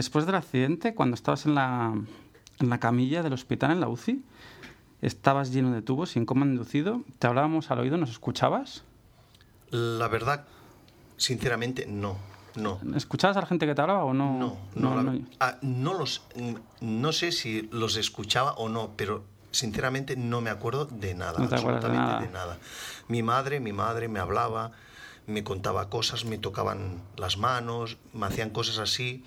Después del accidente, cuando estabas en la, en la camilla del hospital, en la UCI, estabas lleno de tubos, sin coma inducido, te hablábamos al oído, ¿nos escuchabas? La verdad, sinceramente, no. No. ¿Escuchabas a la gente que te hablaba o no? No, no, la- ah, no los, no sé si los escuchaba o no, pero sinceramente no me acuerdo de nada, No te acuerdas de absolutamente nada. de nada. Mi madre, mi madre me hablaba, me contaba cosas, me tocaban las manos, me hacían cosas así,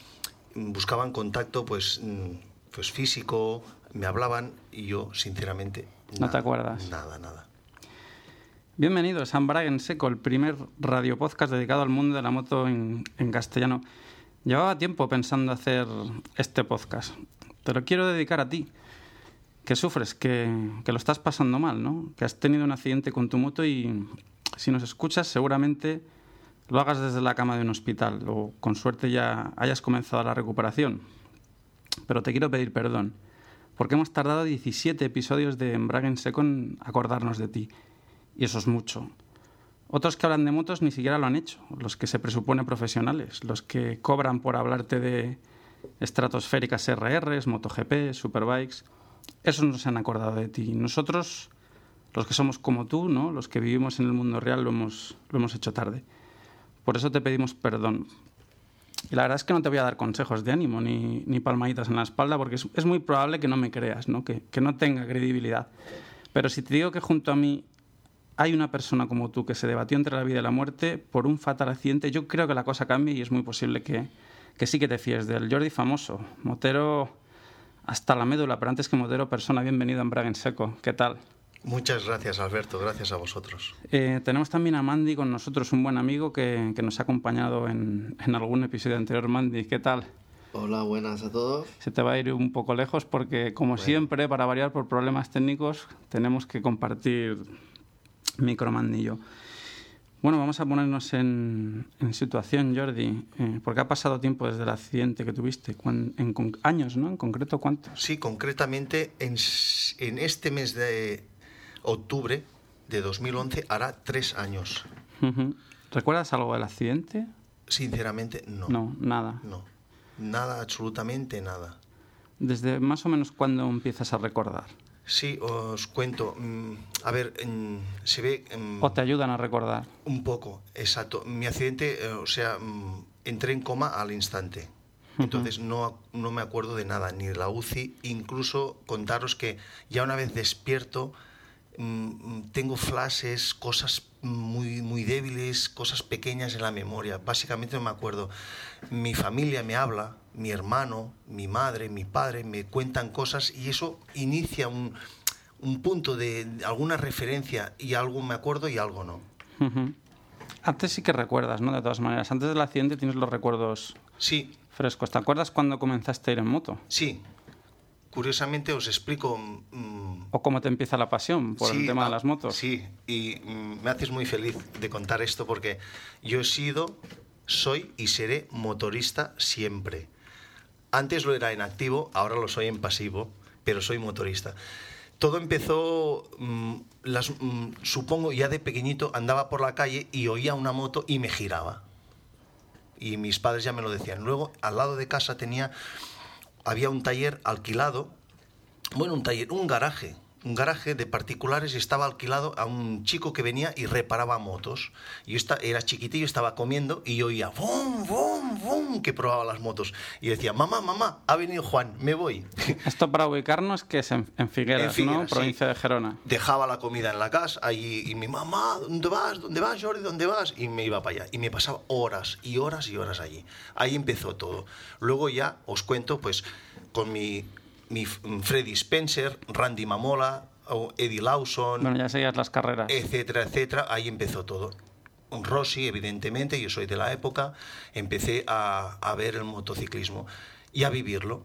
buscaban contacto, pues, mm, pues físico, me hablaban y yo, sinceramente, No te acuerdas. Nada, nada. Bienvenidos a Embrague en Seco, el primer radio podcast dedicado al mundo de la moto en, en castellano. Llevaba tiempo pensando hacer este podcast. Te lo quiero dedicar a ti, que sufres, que, que lo estás pasando mal, ¿no? Que has tenido un accidente con tu moto y si nos escuchas seguramente lo hagas desde la cama de un hospital o con suerte ya hayas comenzado la recuperación. Pero te quiero pedir perdón, porque hemos tardado 17 episodios de Embrague en acordarnos de ti. Y eso es mucho. Otros que hablan de motos ni siquiera lo han hecho, los que se presupone profesionales, los que cobran por hablarte de estratosféricas RRs, MotoGP, Superbikes, esos no se han acordado de ti. Nosotros, los que somos como tú, ¿no? los que vivimos en el mundo real, lo hemos, lo hemos hecho tarde. Por eso te pedimos perdón. Y la verdad es que no te voy a dar consejos de ánimo ni, ni palmaditas en la espalda, porque es, muy probable que no me creas, ¿no? Que, que no tenga credibilidad. Pero si te digo que junto a mí hay una persona como tú que se debatió entre la vida y la muerte por un fatal accidente, yo creo que la cosa cambia y es muy posible que, que sí que te fíes del Jordi famoso, motero hasta la médula, pero antes que motero, persona, bienvenido a Embrague en Seco. ¿Qué tal? Muchas gracias, Alberto, gracias a vosotros. Eh, tenemos también a Mandy con nosotros, un buen amigo que, que nos ha acompañado en, en algún episodio anterior. Mandy, ¿qué tal? Hola, buenas a todos. Se te va a ir un poco lejos porque, como siempre, para variar por problemas técnicos, tenemos que compartir micro Mandy y yo. Bueno, vamos a ponernos en, en situación, Jordi, eh, porque ha pasado tiempo desde el accidente que tuviste, en, años, ¿no? En concreto, ¿cuántos? Sí, concretamente en, en este mes de octubre de 2011 hará tres años. ¿Recuerdas algo del accidente? Sinceramente, no. No, nada. No. Nada, absolutamente nada. ¿Desde más o menos cuándo empiezas a recordar? Sí, os cuento. mm, A ver, mm, se ve mm, ¿O te ayudan a recordar? un poco, exacto. Mi accidente, eh, o sea, entré en coma al instante. Entonces no, no me acuerdo de nada, ni de la UCI. Incluso contaros que ya una vez despierto, tengo flashes, cosas muy, muy débiles, cosas pequeñas en la memoria. Básicamente no me acuerdo. Mi familia me habla, mi hermano, mi madre, mi padre me cuentan cosas y eso inicia un, un punto de, de alguna referencia y algo me acuerdo y algo no. Antes sí que recuerdas, ¿no? De todas maneras, antes del accidente tienes los recuerdos Sí, frescos. ¿Te acuerdas cuando comenzaste a ir en moto? sí. Curiosamente os explico. mm, ¿O cómo te empieza la pasión por el tema de las motos? Sí, y me haces muy feliz de contar esto porque yo he sido, soy y seré motorista siempre. Antes lo era en activo, ahora lo soy en pasivo, pero soy motorista. Todo empezó, mm, las, mm, supongo, ya de pequeñito andaba por la calle y oía una moto y me giraba. Y mis padres ya me lo decían. Luego, al lado de casa tenía, había un taller alquilado bueno, un taller, un garaje, un garaje de particulares y estaba alquilado a un chico que venía y reparaba motos. Yo esta, era chiquitillo, estaba comiendo y yo oía ¡bum, bum, bum! que probaba las motos. Y decía, mamá, mamá, ha venido Juan, me voy. Esto para ubicarnos que es en, en Figueras, En Figueras, ¿no? sí. Provincia de Gerona. Dejaba la comida en la casa allí y mi mamá, ¿dónde vas? ¿Dónde vas, Jordi? ¿Dónde vas? Y me iba para allá. Y me pasaba horas y horas y horas allí. Ahí empezó todo. Luego ya os cuento, pues, con mi Freddy Spencer, Randy Mamola, Eddie Lawson, Bueno, ya seguías las carreras. etcétera, etcétera. Ahí empezó todo. Rossi, evidentemente, yo soy de la época, empecé a, a ver el motociclismo y a vivirlo.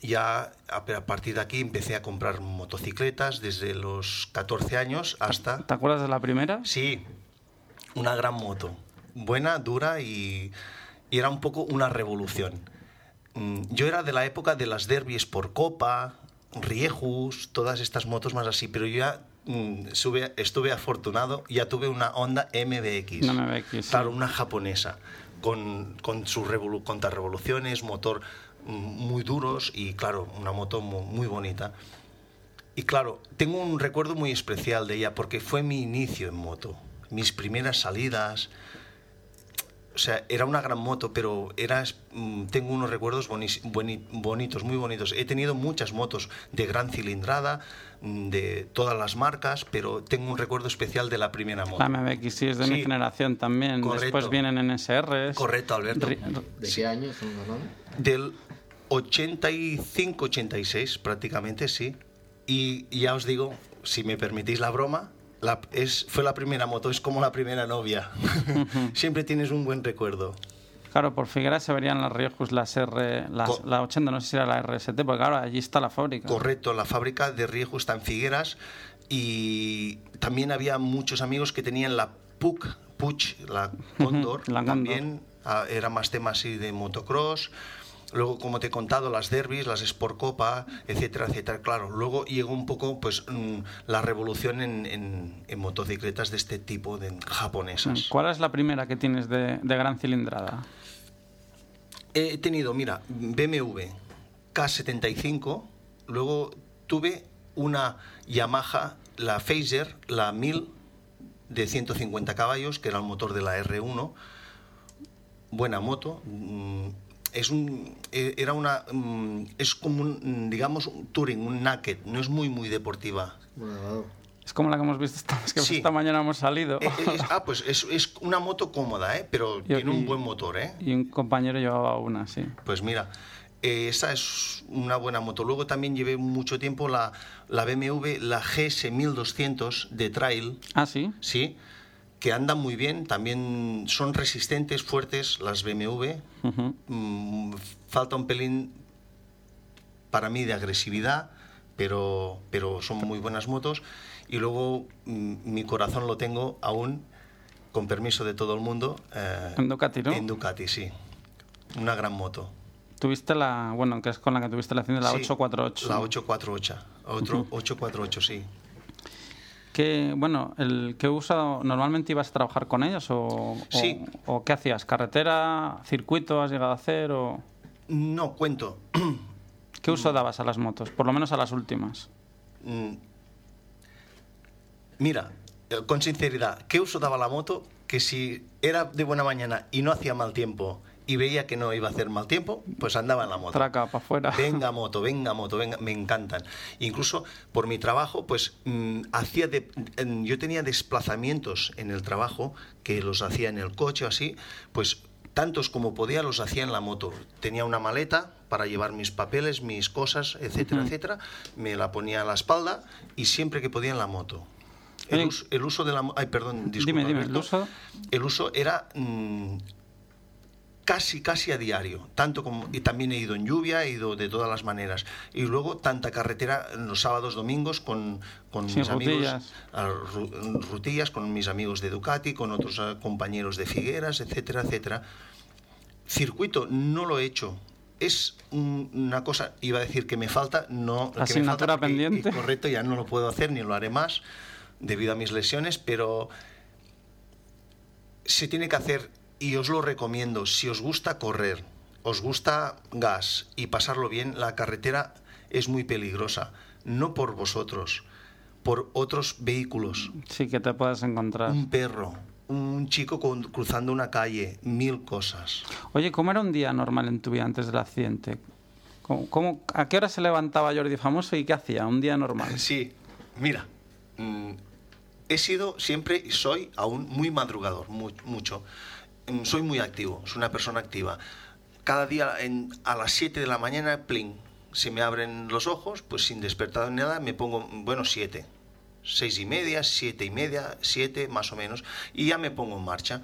Ya a, a partir de aquí empecé a comprar motocicletas desde los 14 años hasta... ¿Te acuerdas de la primera? Sí, una gran moto. Buena, dura y, y era un poco una revolución. Mm, Yo era de la época de las derbis por copa, Riejus, todas estas motos más así, pero yo ya mm, sube- estuve afortunado, ya tuve una Honda MBX. MBX, sí. Claro, una japonesa, con, con sus revolu- contrarrevoluciones, motor mm, muy duros y claro, una moto mu- muy bonita. Y claro, tengo un recuerdo muy especial de ella porque fue mi inicio en moto, mis primeras salidas. O sea, era una gran moto, pero era, mm, tengo unos recuerdos bonis- boni- bonitos, muy bonitos. He tenido muchas motos de gran cilindrada, mm, de todas las marcas, pero tengo un recuerdo especial de la primera moto. La MBX sí es de mi Sí. generación también. Correcto. Después vienen NSRs. Correcto, Alberto. Ri- ¿De qué año? Del 85-86, prácticamente, sí. Y, y ya os digo, si me permitís la broma, la- es, fue la primera moto, es como la primera novia. Siempre tienes un buen recuerdo. Claro, por Figueras se verían las Riojus, las R, las, la 80, no sé si era la RST, porque claro, allí está la fábrica. Correcto, la fábrica de Riejo está en Figueras y también había muchos amigos que tenían la PUC, Puch, la Condor, la Condor. también ah, era más tema así de motocross. Luego, como te he contado, las derbis, las Sport Copa, etcétera, etcétera. Claro, luego llegó un poco pues mm, la revolución en, en- en motocicletas de este tipo, de japonesas. ¿Cuál es la primera que tienes de, de gran cilindrada? He tenido, mira, BMW K75, luego tuve una Yamaha, la Phaser, la 1000 de 150 caballos, que era el motor de la R1. Buena moto. Es un, e- era una, mm, es como un, digamos, un touring, un naked, no es muy, muy deportiva. Es como la que hemos visto esta, es que Sí. esta mañana hemos salido. Eh, eh, es- ah, pues es, es una moto cómoda, ¿eh? pero Y- tiene un y- buen motor, ¿eh? y un compañero llevaba una, sí. Pues mira, eh, esa es una buena moto. Luego también llevé mucho tiempo la, la BMW, la GS 1200 de trail, Ah, sí. sí, que andan muy bien, también son resistentes, fuertes las BMW. Ujú. Mm, falta un pelín para mí de agresividad, pero, pero son muy buenas motos. Y luego mm, mi corazón lo tengo aún, con permiso de todo el mundo, eh, En Ducati, ¿no? en Ducati, sí. Una gran moto. Tuviste la, bueno, que es con la que tuviste la accidente, la Sí, 848. La 848. Otro 848, sí. ¿Qué, bueno, el que usa normalmente ibas a trabajar con ellos o, Sí. o qué hacías? ¿Carretera, circuito has llegado a hacer o No, cuento. qué uso dabas a las motos? Por lo menos a las últimas. Mm. Mira, eh, con sinceridad, ¿qué uso daba la moto? Que si era de buena mañana y no hacía mal tiempo y veía que no iba a hacer mal tiempo, pues andaba en la moto. Traca para afuera. Venga moto, venga moto, venga, me encantan. Incluso por mi trabajo, pues mm, hacía de, yo tenía desplazamientos en el trabajo que los hacía en el coche o así, pues tantos como podía los hacía en la moto. Tenía una maleta para llevar mis papeles, mis cosas, etcétera, etcétera. Me la ponía a la espalda y siempre que podía en la moto. El, uso, el uso de la ay perdón disculpa, dime, dime, el uso. el uso era mm, casi, casi a diario. Tanto como, y también he ido en lluvia, he ido de todas las maneras. Y luego tanta carretera los sábados, domingos con, con mis amigos. rutillas. a ru- rutillas, con mis amigos de Ducati, con otros eh, compañeros de Figueras, etcétera, etcétera. Circuito no lo he hecho. Es un- una cosa, iba a decir que me falta, no. que me Asignatura falta y pendiente. correcto, ya no lo puedo hacer ni lo haré más debido a mis lesiones, pero se tiene que hacer y os lo recomiendo. Si os gusta correr, os gusta gas y pasarlo bien, la carretera es muy peligrosa. no por vosotros, por otros vehículos. Sí, que te puedas encontrar. Un perro, un chico con- cruzando una calle, mil cosas. Oye, ¿cómo era un día normal en tu vida antes del accidente? ¿Cómo, cómo- a qué hora se levantaba Jordi Famoso y qué hacía? Un día normal. Sí, mira, mm, he sido siempre y soy aún muy madrugador, mu- mucho. Mm, Soy muy activo, soy una persona activa. Cada día a las 7 de la mañana, pling, se me abren los ojos, pues sin despertar ni nada, me pongo, bueno, 7. Seis y media, siete y media, siete más o menos, y ya me pongo en marcha.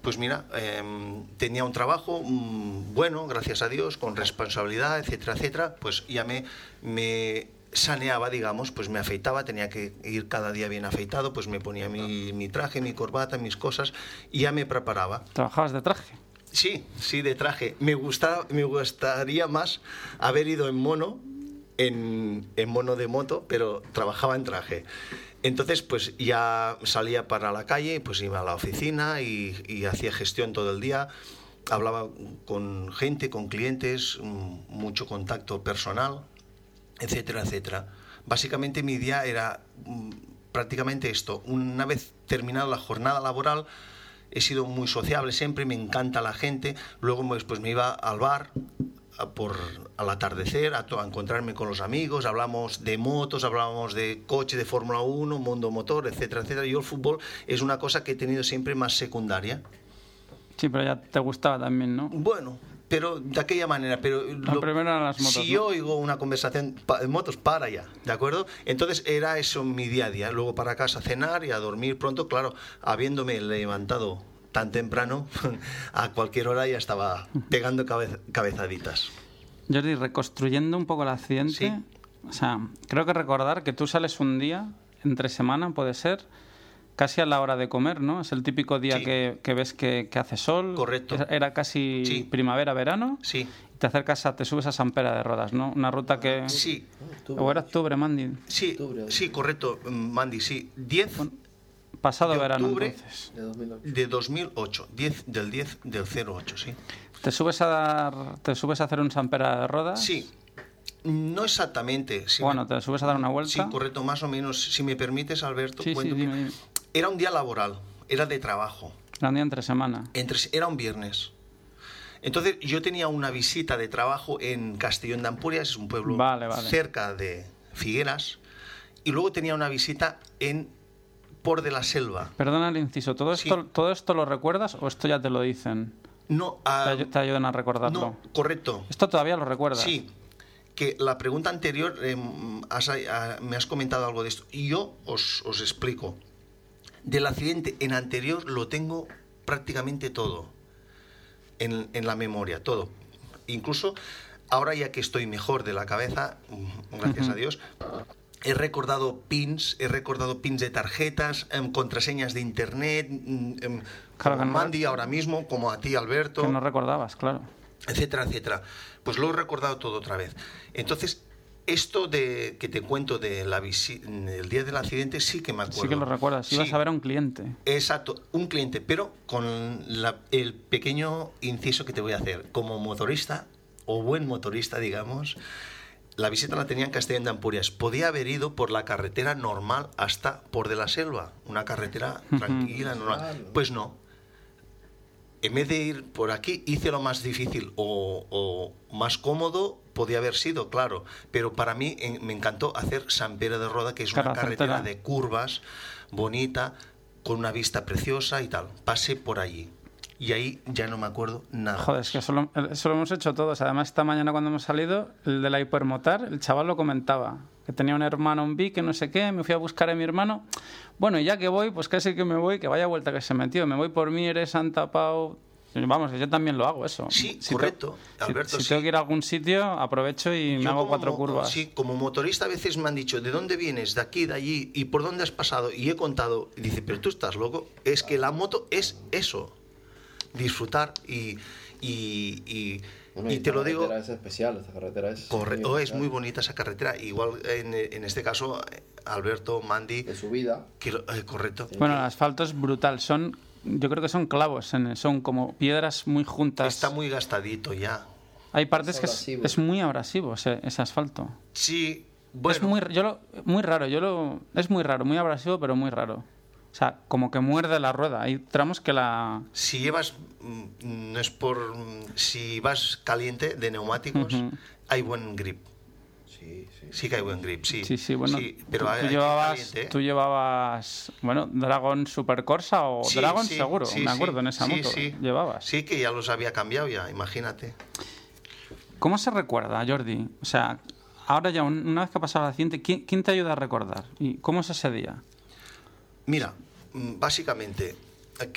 Pues mira, em, tenía un trabajo mm, bueno, gracias a Dios, con responsabilidad, etcétera, etcétera, pues ya me saneaba, digamos, pues me afeitaba, tenía que ir cada día bien afeitado, pues me ponía mi, mi traje, mi corbata, mis cosas, y ya me preparaba. ¿Trabajabas de traje? Sí, sí, de traje. Me, gusta, me gustaría más haber ido en mono, en, en mono de moto, pero trabajaba en traje. Entonces, pues ya salía para la calle, pues iba a la oficina y, y hacía gestión todo el día. Hablaba con gente, con clientes, mm, mucho contacto personal, etcétera, etcétera. Básicamente mi día era mm, prácticamente esto. Una vez terminada la jornada laboral, he sido muy sociable siempre, me encanta la gente. Luego pues, pues me iba al bar a por al atardecer a encontrarme con los amigos, hablamos de motos, hablamos de coche, de Fórmula 1, mundo motor, etcétera, etcétera. Yo el fútbol es una cosa que he tenido siempre más secundaria. Sí, pero ya te gustaba también, ¿no? Bueno, pero de aquella manera, pero Lo primero eran las motos, si ¿no? yo oigo una conversación pa- de motos, para allá, ¿de acuerdo? Entonces era eso mi día a día. Luego para casa a cenar y a dormir pronto, claro, habiéndome levantado tan temprano, a cualquier hora ya estaba pegando cabe- cabezaditas. Jordi, reconstruyendo un poco el accidente, Sí. o sea, creo que recordar que tú sales un día, entre semana puede ser, casi a la hora de comer, ¿no? Es el típico día Sí. que, que ves que, que hace sol. Correcto. Era- casi Sí. primavera, verano. Sí, Y te acercas a, te subes a San Pera de Rodas, ¿no? Una ruta que... sí, O era octubre, Mandy. sí, Octubre. sí, correcto, Mandy, sí. 10 Pasado De verano, octubre. entonces. De 2008. de 2008, 10 del 10 del 08, sí. ¿Te subes a dar, te subes a hacer un San Pera de Rodas? Sí, no exactamente. sí Bueno, me- te subes a dar una vuelta. Sí, correcto, más o menos. Si me permites, Alberto, Sí, sí, dime, dime. Era un día laboral, era de trabajo, Era un día entre semana. entre, era un viernes. Entonces yo tenía una visita de trabajo en Castellón de Ampurias, es un pueblo Vale, vale. cerca de Figueras, y luego tenía una visita en Por de la Selva. Perdona el inciso, ¿todo Sí. esto, ¿todo esto lo recuerdas o esto ya te lo dicen? No, Te, ah, ay- te ayudan a recordarlo. no, correcto. Esto todavía lo recuerdas. Sí, que la pregunta anterior has- ah, me has comentado algo de esto y yo os, os explico. Del accidente en anterior lo tengo prácticamente todo en, en la memoria, todo. Incluso ahora ya que estoy mejor de la cabeza, mm, gracias a Dios, he recordado pins, he recordado pins de tarjetas, em, contraseñas de internet, mm, em, Claro como no- Mandy ahora mismo, como a ti Alberto Que no recordabas, claro. etcétera, etcétera. Pues lo he recordado todo otra vez. Entonces, esto de que te cuento de la visi- el día del accidente sí que me acuerdo. Sí que lo recuerdas. Ibas Sí, a ver a un cliente. Exacto, un cliente, pero con la- el pequeño inciso que te voy a hacer. Como motorista, o buen motorista, digamos, la visita la tenía en Castellón de Ampurias. Podía haber ido por la carretera normal hasta por de la selva, una carretera tranquila, normal. Pues no, en vez de ir por aquí, hice lo más difícil o, o más cómodo, podía haber sido, claro. Pero para mí en- me encantó hacer San Pedro de Roda, que es Claro, una carretera de curvas, bonita, con una vista preciosa y tal. Pasé por allí. Y ahí ya no me acuerdo nada. Joder, es que eso lo, eso lo hemos hecho todos. Además, esta mañana cuando hemos salido, el de la hipermotar, el chaval lo comentaba. Que tenía un hermano, un B, que no sé qué, me fui a buscar a mi hermano. Bueno, y ya que voy, pues casi que me voy, que vaya vuelta que se metió. Me voy por Mieres, Santa Pau... Vamos, yo también lo hago eso. Sí, te- correcto, si- Alberto, si sí. tengo que ir a algún sitio, aprovecho y me Yo hago como cuatro curvas. Sí, como motorista a veces me han dicho, ¿de dónde vienes? ¿De aquí, de allí? ¿Y por dónde has pasado? Y he contado, y dice, pero tú estás loco. Es que la moto es eso, disfrutar y, y, y- Bueno, te lo digo, carretera es especial, esta carretera es. correcto, muy es muy bonita esa carretera. Igual en, en este caso, eh, Alberto, Mandy, De subida. que eh, correcto. Bueno, el asfalto es brutal. Son, yo creo que son clavos, en- son como piedras muy juntas. Está muy gastadito ya. Hay partes que es, es muy abrasivo ese, ese asfalto. Sí, es muy, yo lo- muy raro, yo lo, es muy raro, muy abrasivo, pero muy raro. O sea, como que muerde la rueda. Hay tramos que la... Si llevas, mm, no es por, mm, si vas caliente de neumáticos, hay buen grip. Sí, sí. Sí que hay buen grip, sí. Sí, sí, bueno. Sí, pero tú, hay- llevabas, caliente, ¿eh? tú llevabas, bueno, Dragon Super Corsa o Sí, Dragon sí, seguro, sí, me sí, acuerdo, en esa sí, moto sí. llevabas. Sí, que ya los había cambiado ya, imagínate. ¿Cómo se recuerda, Jordi? O sea, ahora ya, un- una vez que ha pasado el accidente, ¿quién, quién te ayuda a recordar? ¿Y cómo es ese día? Mira, mm, básicamente,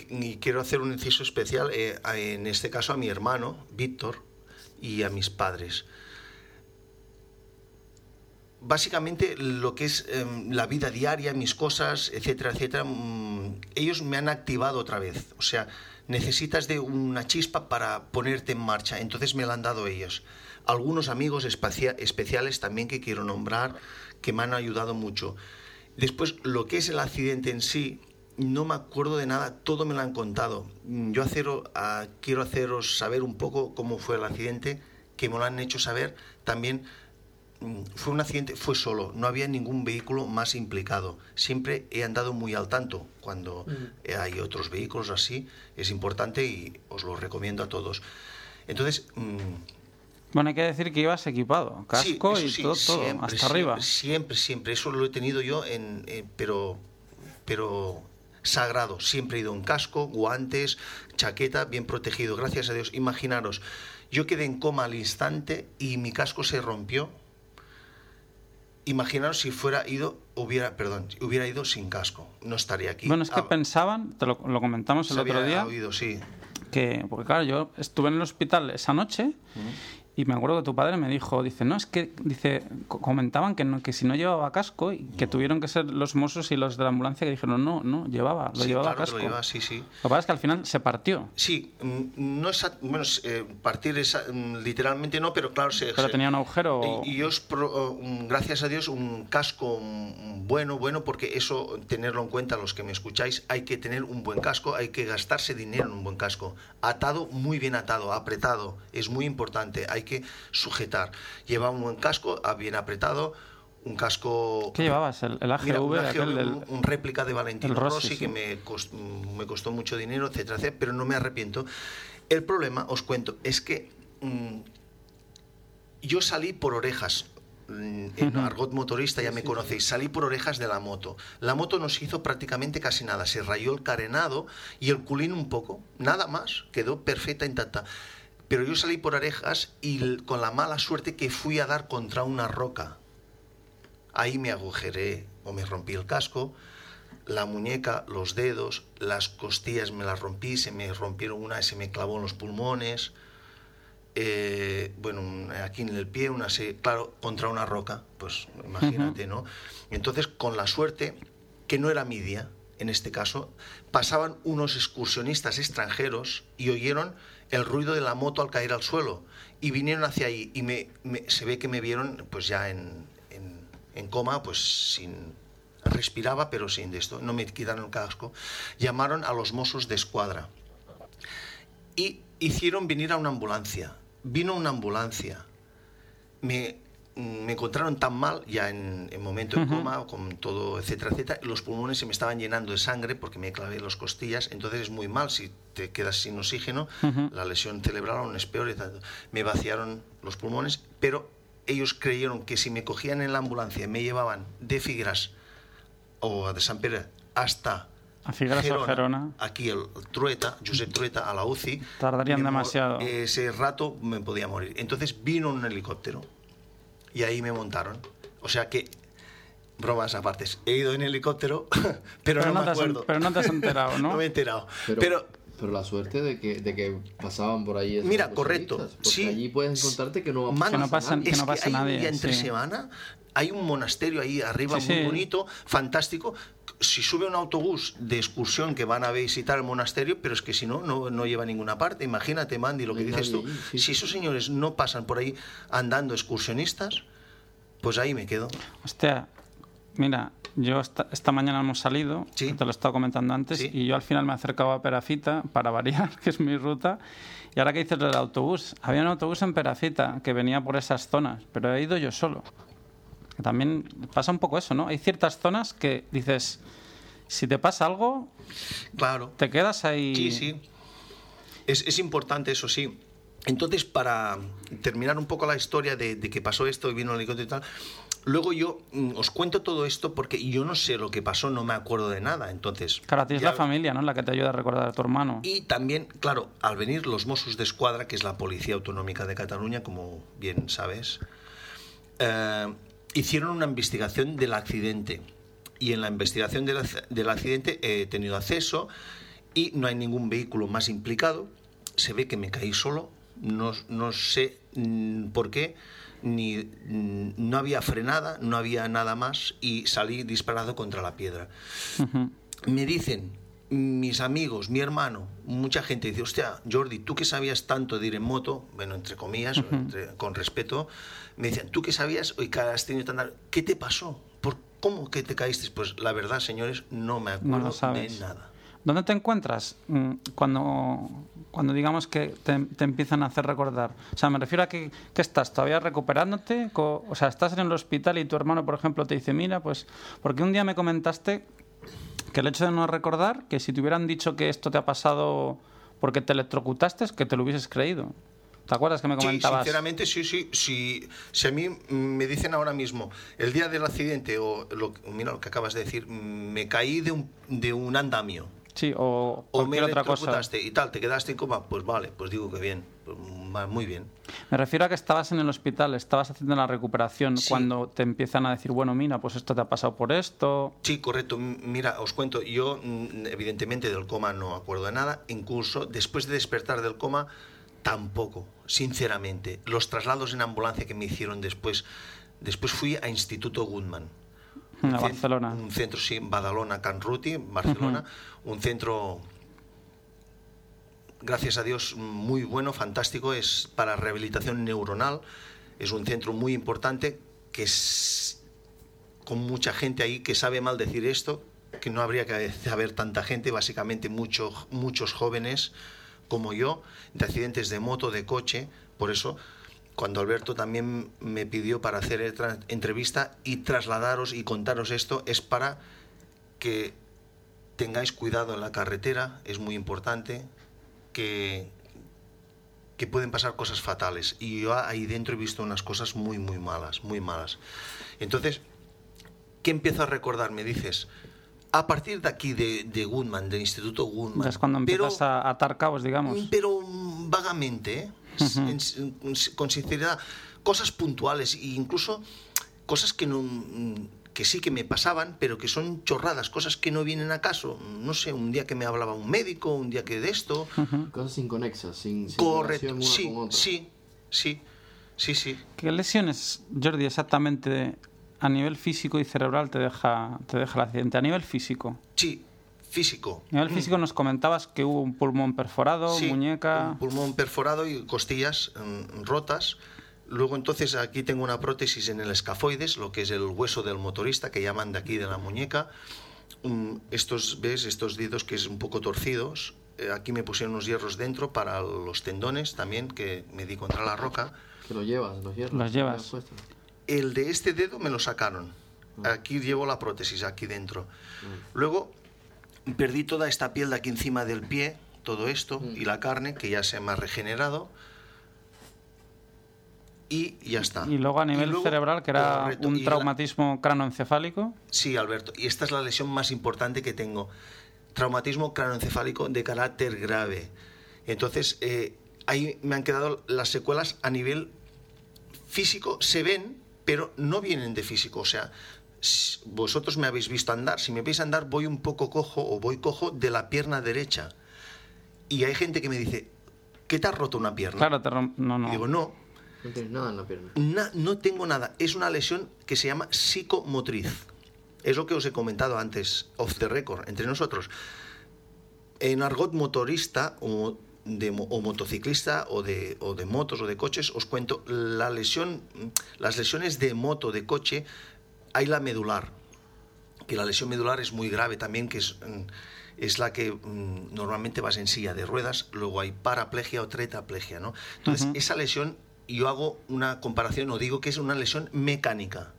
y quiero hacer un inciso especial, eh, en este caso a mi hermano, Víctor, y a mis padres. Básicamente lo que es em, la vida diaria, mis cosas, etcétera, etcétera, mm, ellos me han activado otra vez. O sea, necesitas de una chispa para ponerte en marcha. Entonces me la han dado ellos. Algunos amigos especiales también que quiero nombrar que me han ayudado mucho. Después, lo que es el accidente en sí, no me acuerdo de nada, todo me lo han contado. Mm, Yo acero- ah, quiero haceros saber un poco cómo fue el accidente, que me lo han hecho saber. También mm, fue un accidente, fue solo, no había ningún vehículo más implicado. Siempre he andado muy al tanto cuando hay otros vehículos así, es importante y os lo recomiendo a todos. Entonces, mm, Bueno, hay que decir que ibas equipado, Sí, casco y todo, todo, siempre, hasta siempre, arriba. Siempre, siempre. Eso lo he tenido yo, en, eh, pero, pero sagrado. Siempre he ido en casco, guantes, chaqueta, bien protegido. Gracias a Dios. Imaginaros, yo quedé en coma al instante y mi casco se rompió. Imaginaros si fuera ido, hubiera, perdón, hubiera ido sin casco. No estaría aquí. Bueno, es que Ah, pensaban, te lo, lo comentamos el se otro había día, oído, sí. que, porque claro, yo estuve en el hospital esa noche y me acuerdo que tu padre me dijo, dice, no, es que, dice, co- comentaban que, no, que si no llevaba casco y que tuvieron que ser los mozos y los de la ambulancia que dijeron, no, no, llevaba, lo Sí, llevaba claro que casco. lo sí, sí. Lo que pasa es que al final se partió, Sí, mm, no es bueno, eh, partir esa- mm, literalmente no, pero claro, se, pero se- tenía un agujero. y, y os pro- mm, gracias a Dios un casco bueno, bueno, porque eso tenerlo en cuenta los que me escucháis, hay que tener un buen casco, hay que gastarse dinero en un buen casco, atado, muy bien atado, apretado, es muy importante, hay que sujetar. Lleva un buen casco, ah, bien apretado, un casco ¿Qué llevabas? ¿El, el AGV? Mira, un, aquel AGV, del- un- un réplica de Valentino Rossi, Rossi, sí. que me, cos- me costó mucho dinero, etcétera, etcétera, pero no me arrepiento. El problema, os cuento, es que mm, yo salí por orejas. mm, En Ujú. argot motorista ya me conocéis, salí por orejas de la moto. La moto no se hizo prácticamente casi nada, se rayó el carenado y el culín un poco, nada más, quedó perfecta, intacta. Pero yo salí por orejas y con la mala suerte que fui a dar contra una roca. Ahí me agujeré o me rompí el casco, la muñeca, los dedos, las costillas me las rompí, se me rompieron una y se me clavó en los pulmones. eh, bueno, aquí en el pie, una se, claro, contra una roca, pues imagínate, ¿no? Entonces, con la suerte, que no era mi día, en este caso, pasaban unos excursionistas extranjeros y oyeron el ruido de la moto al caer al suelo y vinieron hacia ahí y me, se ve que me vieron pues ya en, en- en coma, pues sin respiraba pero sin de esto, no me quitaron el casco. Llamaron a los mozos de escuadra y hicieron venir a una ambulancia. Vino una ambulancia. Me, me encontraron tan mal, ya en, en momento de Ujú. coma, con todo, etcétera, etcétera. Los pulmones se me estaban llenando de sangre porque me clavé las costillas. Entonces es muy mal si te quedas sin oxígeno. Ujú. La lesión cerebral aún es peor. y tal. Me vaciaron los pulmones, pero ellos creyeron que si me cogían en la ambulancia y me llevaban de Figueras o de San Pedro hasta A Figueras o Gerona. aquí el Trueta, Josep Trueta, a la UCI. Tardarían demasiado. Ese rato me podía morir. Entonces vino un helicóptero y ahí me montaron. O sea que, bromas aparte, he ido en helicóptero, pero, no, no me te has en- acuerdo. pero no te has enterado, ¿no? no me he enterado. Pero, Pero, pero, la suerte de que, de que pasaban por ahí. Mira, correcto, Porque sí. allí puedes encontrarte que no Que pasa- nadie. que es no pasa hay nadie, un día entre sí. semana, hay un monasterio ahí arriba Sí, muy sí. bonito, fantástico. Si sube un autobús de excursión que van a visitar el monasterio, pero es que si no, no, no lleva a ninguna parte. Imagínate, Mandy, lo que dices nadie tú. si sí. esos señores no pasan por ahí andando excursionistas, pues ahí me quedo. Hostia, mira, yo esta, esta mañana hemos salido, Sí. te lo estaba comentando antes, Sí. y yo al final me acercaba a Perafita para variar, que es mi ruta. Y ahora que dices del autobús, había un autobús en Perafita que venía por esas zonas, pero he ido yo solo. También pasa un poco eso, ¿no? Hay ciertas zonas que dices, si te pasa algo, Claro. te quedas ahí. Sí, sí. Es, es importante eso, sí. Entonces, para terminar un poco la historia de, de que pasó esto y vino el helicóptero y tal, luego yo mm, os cuento todo esto porque yo no sé lo que pasó, no me acuerdo de nada. Entonces, Claro, a ti es ya- la familia, ¿no? La que te ayuda a recordar a tu hermano. Y también, claro, al venir los Mossos de Escuadra, que es la Policía Autonómica de Cataluña, como bien sabes, eh, hicieron una investigación del accidente. Y en la investigación del, del accidente he tenido acceso y no hay ningún vehículo más implicado. Se ve que me caí solo, no, no sé mm, por qué, ni mm, no había frenada, no había nada más y salí disparado contra la piedra. Me dicen mis amigos, mi hermano, mucha gente dice, hostia, Jordi, tú que sabías tanto de ir en moto, bueno, entre comillas, entre- con respeto, me dicen, tú que sabías y que has tenido tanta... ¿Qué te pasó? ¿Por cómo que te caíste? Pues la verdad, señores, no me acuerdo de nada. ¿Dónde te encuentras mm, cuando, cuando digamos que te, te empiezan a hacer recordar? O sea, me refiero a que, que estás todavía recuperándote, co- o sea, estás en el hospital y tu hermano, por ejemplo, te dice, mira, pues, porque un día me comentaste que el hecho de no recordar, que si te hubieran dicho que esto te ha pasado porque te electrocutaste, que te lo hubieses creído. ¿Te acuerdas que me Sí, comentabas? sinceramente, sí, sí, sí. Si a mí me dicen ahora mismo, el día del accidente, o lo, mira lo que acabas de decir, me caí de un, de un andamio, Sí, o o me cualquier otra cosa. y tal, te quedaste en coma, pues vale, pues digo que bien, pues, muy bien. Me refiero a que estabas en el hospital, estabas haciendo la recuperación Sí. cuando te empiezan a decir, bueno, mira, pues esto te ha pasado por esto. Sí, correcto. Mira, os cuento, yo mm, evidentemente del coma no acuerdo de nada, incluso después de despertar del coma tampoco, sinceramente. Los traslados en ambulancia que me hicieron después, después fui a Instituto Goodman. Un cen- Barcelona. Un centro, sí, Badalona, Can Ruti, Barcelona. Un centro, gracias a Dios, muy bueno, fantástico. Es para rehabilitación neuronal. Es un centro muy importante que es con mucha gente ahí que sabe mal decir esto, que no habría que haber tanta gente, básicamente muchos muchos jóvenes como yo, de accidentes de moto, de coche, por eso cuando Alberto también me pidió para hacer entrevista y trasladaros y contaros esto es para que tengáis cuidado en la carretera, es muy importante, que, que pueden pasar cosas fatales. Y yo ahí dentro he visto unas cosas muy, muy malas, muy malas. Entonces, ¿qué empiezo a recordar? Me dices, a partir de aquí, de, de Goodman, del Instituto Goodman. Es cuando pero- empiezas a atar cabos, digamos. pero vagamente, ¿eh? En- en- con sinceridad, cosas puntuales e incluso cosas que no mm, que sí que me pasaban, pero que son chorradas, cosas que no vienen a caso. No sé, un día que me hablaba un médico, un día que de esto. Cosas inconexas, sin, sin Correcto, relación una sí, con otra. sí, sí, sí, sí. ¿Qué lesiones, Jordi, exactamente a nivel físico y cerebral te deja, te deja el accidente? A nivel físico. Sí, físico. A nivel físico nos comentabas que hubo un pulmón perforado, Sí, muñeca. un pulmón perforado y costillas mm, rotas. Luego entonces aquí tengo una prótesis en el escafoides, lo que es el hueso del motorista que llaman de aquí de la muñeca. Mm, estos, ¿ves? Estos dedos que es un poco torcidos. Eh, aquí me pusieron unos hierros dentro para los tendones también, que me di contra la roca. Que lo llevas, los hierros. Los llevas. El de este dedo me lo sacaron. Aquí llevo la prótesis, aquí dentro. Luego perdí toda esta piel de aquí encima del pie, todo esto, y la carne, que ya se me ha regenerado. Y ya está. Y luego a nivel luego- cerebral, que era un la- traumatismo cranoencefálico. Sí, Alberto. Y esta es la lesión más importante que tengo. Traumatismo cranoencefálico de carácter grave. Entonces, eh, ahí me han quedado las secuelas a nivel físico. Se ven, pero no vienen de físico. O sea, vosotros me habéis visto andar. Si me veis andar, voy un poco cojo o voy cojo de la pierna derecha. Y hay gente que me dice, ¿qué te has roto una pierna? Claro, te rom- no, no. Y digo, no, No tienes nada en la pierna. Na- no tengo nada. Es una lesión que se llama psicomotriz. Es lo que os he comentado antes, off the record, entre nosotros. En argot motorista o, de, o motociclista o de, o de motos o de coches, os cuento, la lesión, las lesiones de moto, de coche, hay la medular. Que la lesión medular es muy grave también, que es, mm, es la que mm, normalmente vas en silla de ruedas, luego hay paraplegia o tetraplegia, ¿no? Entonces, esa lesión, yo hago una comparación o digo que es una lesión mecánica.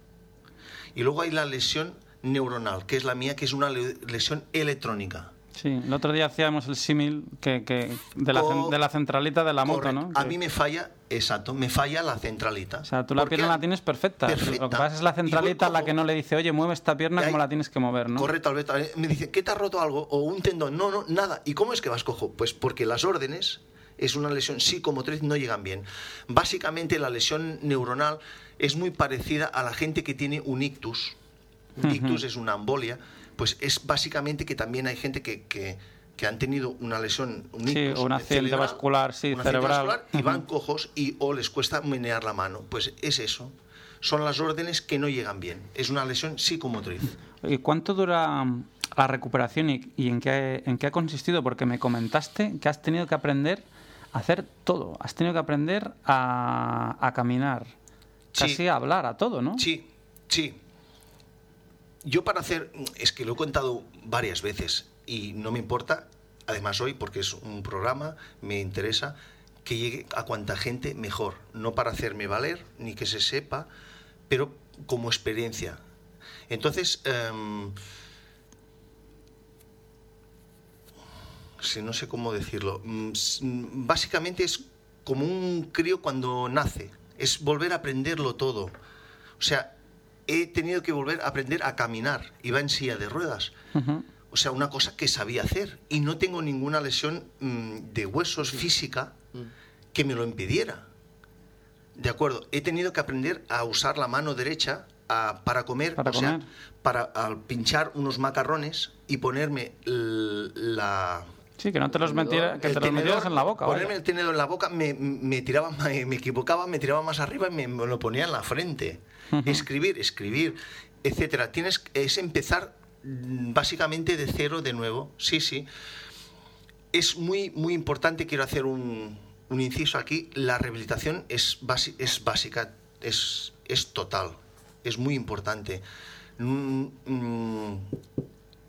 Y luego hay la lesión neuronal, que es la mía, que es una le- lesión electrónica. Sí, el otro día hacíamos el símil que, que de, la, de la centralita de la moto. ¿no? A mí me falla, exacto, me falla la centralita. O sea, tú la pierna la tienes perfecta. Lo perfecta. que pasa es la centralita la que no le dice, oye, mueve esta pierna como la tienes que mover, ¿no? Correcto, Alberto. Eh, Me dice, ¿qué te has roto algo? O un tendón. No, no, nada. ¿Y cómo es que vas cojo? Pues porque las órdenes, es una lesión psicomotriz, no llegan bien. Básicamente la lesión neuronal es muy parecida a la gente que tiene un ictus. Un ictus es una embolia. Pues es básicamente que también hay gente que, que, que han tenido una lesión, un Sí, ictus o un accidente cerebral, vascular, sí, un cerebral. vascular, y van cojos y o les cuesta menear la mano. Pues es eso. Son las órdenes que no llegan bien. Es una lesión psicomotriz. ¿Y cuánto dura mm, la recuperación y, y en, qué, en qué ha consistido? Porque me comentaste que has tenido que aprender a hacer todo. Has tenido que aprender a, a caminar, Sí. casi a hablar, a todo, ¿no? Sí, sí. Yo para hacer, es que lo he contado varias veces y no me importa, además hoy porque es un programa, me interesa que llegue a cuanta gente mejor, no para hacerme valer ni que se sepa, pero como experiencia. Entonces, em, no sé cómo decirlo, mm, mm, básicamente es como un crío cuando nace, es volver a aprenderlo todo. O sea, he tenido que volver a aprender a caminar. Iba en silla de ruedas. Ujú. O sea, una cosa que sabía hacer. Y no tengo ninguna lesión mm, de huesos física que me lo impidiera. De acuerdo, he tenido que aprender a usar la mano derecha a- para comer, Para o sea, comer. para al pinchar unos macarrones y ponerme l- la, Sí, que no te los, Tenedor. metiera, que los metieras tenedor, en la boca. Ponerme vaya. el tenedor en la boca, me, me tiraba, me, me equivocaba, me tiraba más arriba y me, me lo ponía en la frente. Escribir, escribir, etcétera. Tienes es empezar mm, básicamente de cero de nuevo. Sí, sí. Es muy, muy importante, quiero hacer un, un inciso aquí, la rehabilitación es, es básica, es, es total, es muy importante. Mm, mm,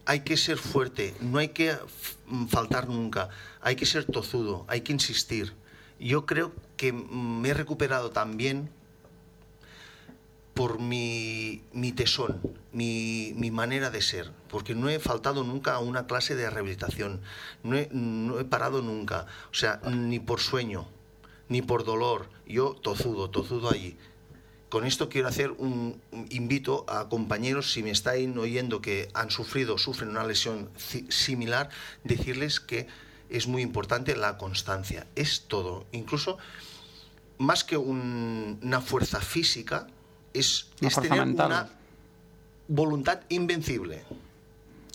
hay que ser fuerte, no hay que faltar nunca, hay que ser tozudo, hay que insistir. Yo creo que me he recuperado también por mi, mi tesón, mi, mi manera de ser, porque no he faltado nunca a una clase de rehabilitación, no he, no he parado nunca, o sea, ni por sueño, ni por dolor, yo tozudo, tozudo allí. Con esto quiero hacer un, invito a compañeros, si me estáis oyendo que han sufrido, sufren una lesión similar, decirles que es muy importante la constancia, es todo, incluso más que un- una fuerza física, es, Una es tener mental. una voluntad invencible.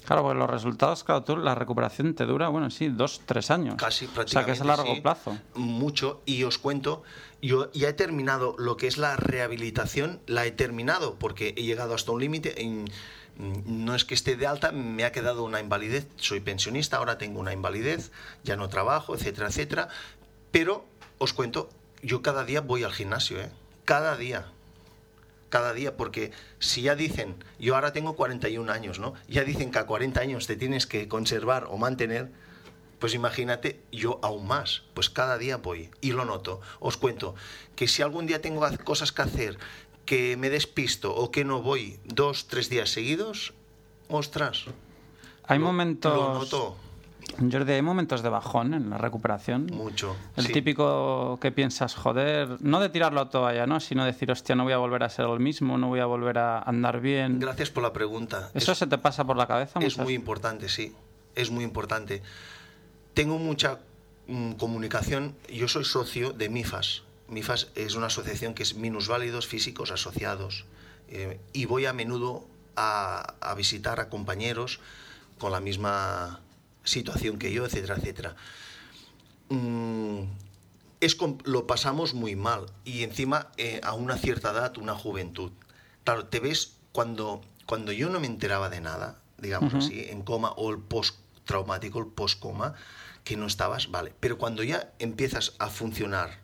Claro, pues los resultados, claro, tú, la recuperación te dura, bueno, sí, dos, tres años. Casi O sea, prácticamente. que es a largo sí, plazo. Mucho. Y os cuento, yo ya he terminado lo que es la rehabilitación, la he terminado porque he llegado hasta un límite. en- No es que esté de alta, me ha quedado una invalidez. Soy pensionista, ahora tengo una invalidez, ya no trabajo, etcétera, etcétera. Pero os cuento, yo cada día voy al gimnasio, ¿eh? Cada día cada día, porque si ya dicen, yo ahora tengo 41 años, ¿no? Ya dicen que a 40 años te tienes que conservar o mantener, pues imagínate, yo aún más, pues cada día voy y lo noto. Os cuento que si algún día tengo cosas que hacer, que me despisto o que no voy dos, tres días seguidos, ostras. Hay lo- momentos... Lo noto Jordi, hay momentos de bajón en la recuperación. mucho. El sí. típico que piensas, joder, no de tirarlo a toalla, ¿no? Sino decir, hostia, no voy a volver a ser el mismo, no voy a volver a andar bien. Gracias por la pregunta. ¿Eso Es- se te pasa por la cabeza? Es muchas- muy importante, sí. Es muy importante. Tengo mucha mm, comunicación. Yo soy socio de MIFAS. MIFAS es una asociación que es minusválidos físicos asociados. Eh, y voy a menudo a, a visitar a compañeros con la misma situación que yo, etcétera, etcétera. Mm, es lo pasamos muy mal y encima eh, a una cierta edad, una juventud. Claro, te ves cuando, cuando yo no me enteraba de nada, digamos Ujú. así, en coma o el post-traumático, el post-coma, que no estabas, vale. Pero cuando ya empiezas a funcionar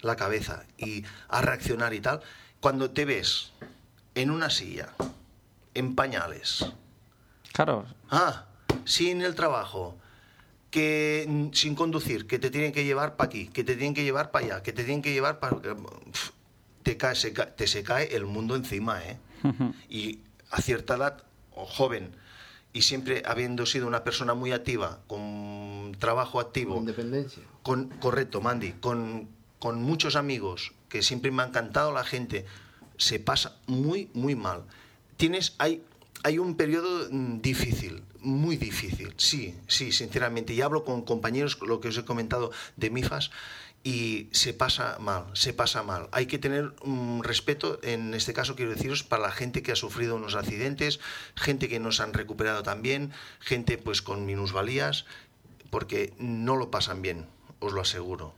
la cabeza y a reaccionar y tal, cuando te ves en una silla, en pañales, Claro, Ah, sin el trabajo, que mm, sin conducir, que te tienen que llevar para aquí, que te tienen que llevar para allá, que te tienen que llevar para... Te, cae, se ca- te se cae el mundo encima, ¿eh? Y a cierta edad, o joven, y siempre habiendo sido una persona muy activa, con trabajo activo. Independencia. Con, correcto, Mandy, con, con muchos amigos, que siempre me ha encantado la gente, se pasa muy, muy mal. Tienes, hay, hay un periodo mm, difícil, muy difícil, sí, sí, sinceramente. Y hablo con compañeros, lo que os he comentado de MIFAS, y se pasa mal, se pasa mal. Hay que tener un respeto, en este caso quiero deciros, para la gente que ha sufrido unos accidentes, gente que nos han recuperado también, gente pues con minusvalías, porque no lo pasan bien, os lo aseguro.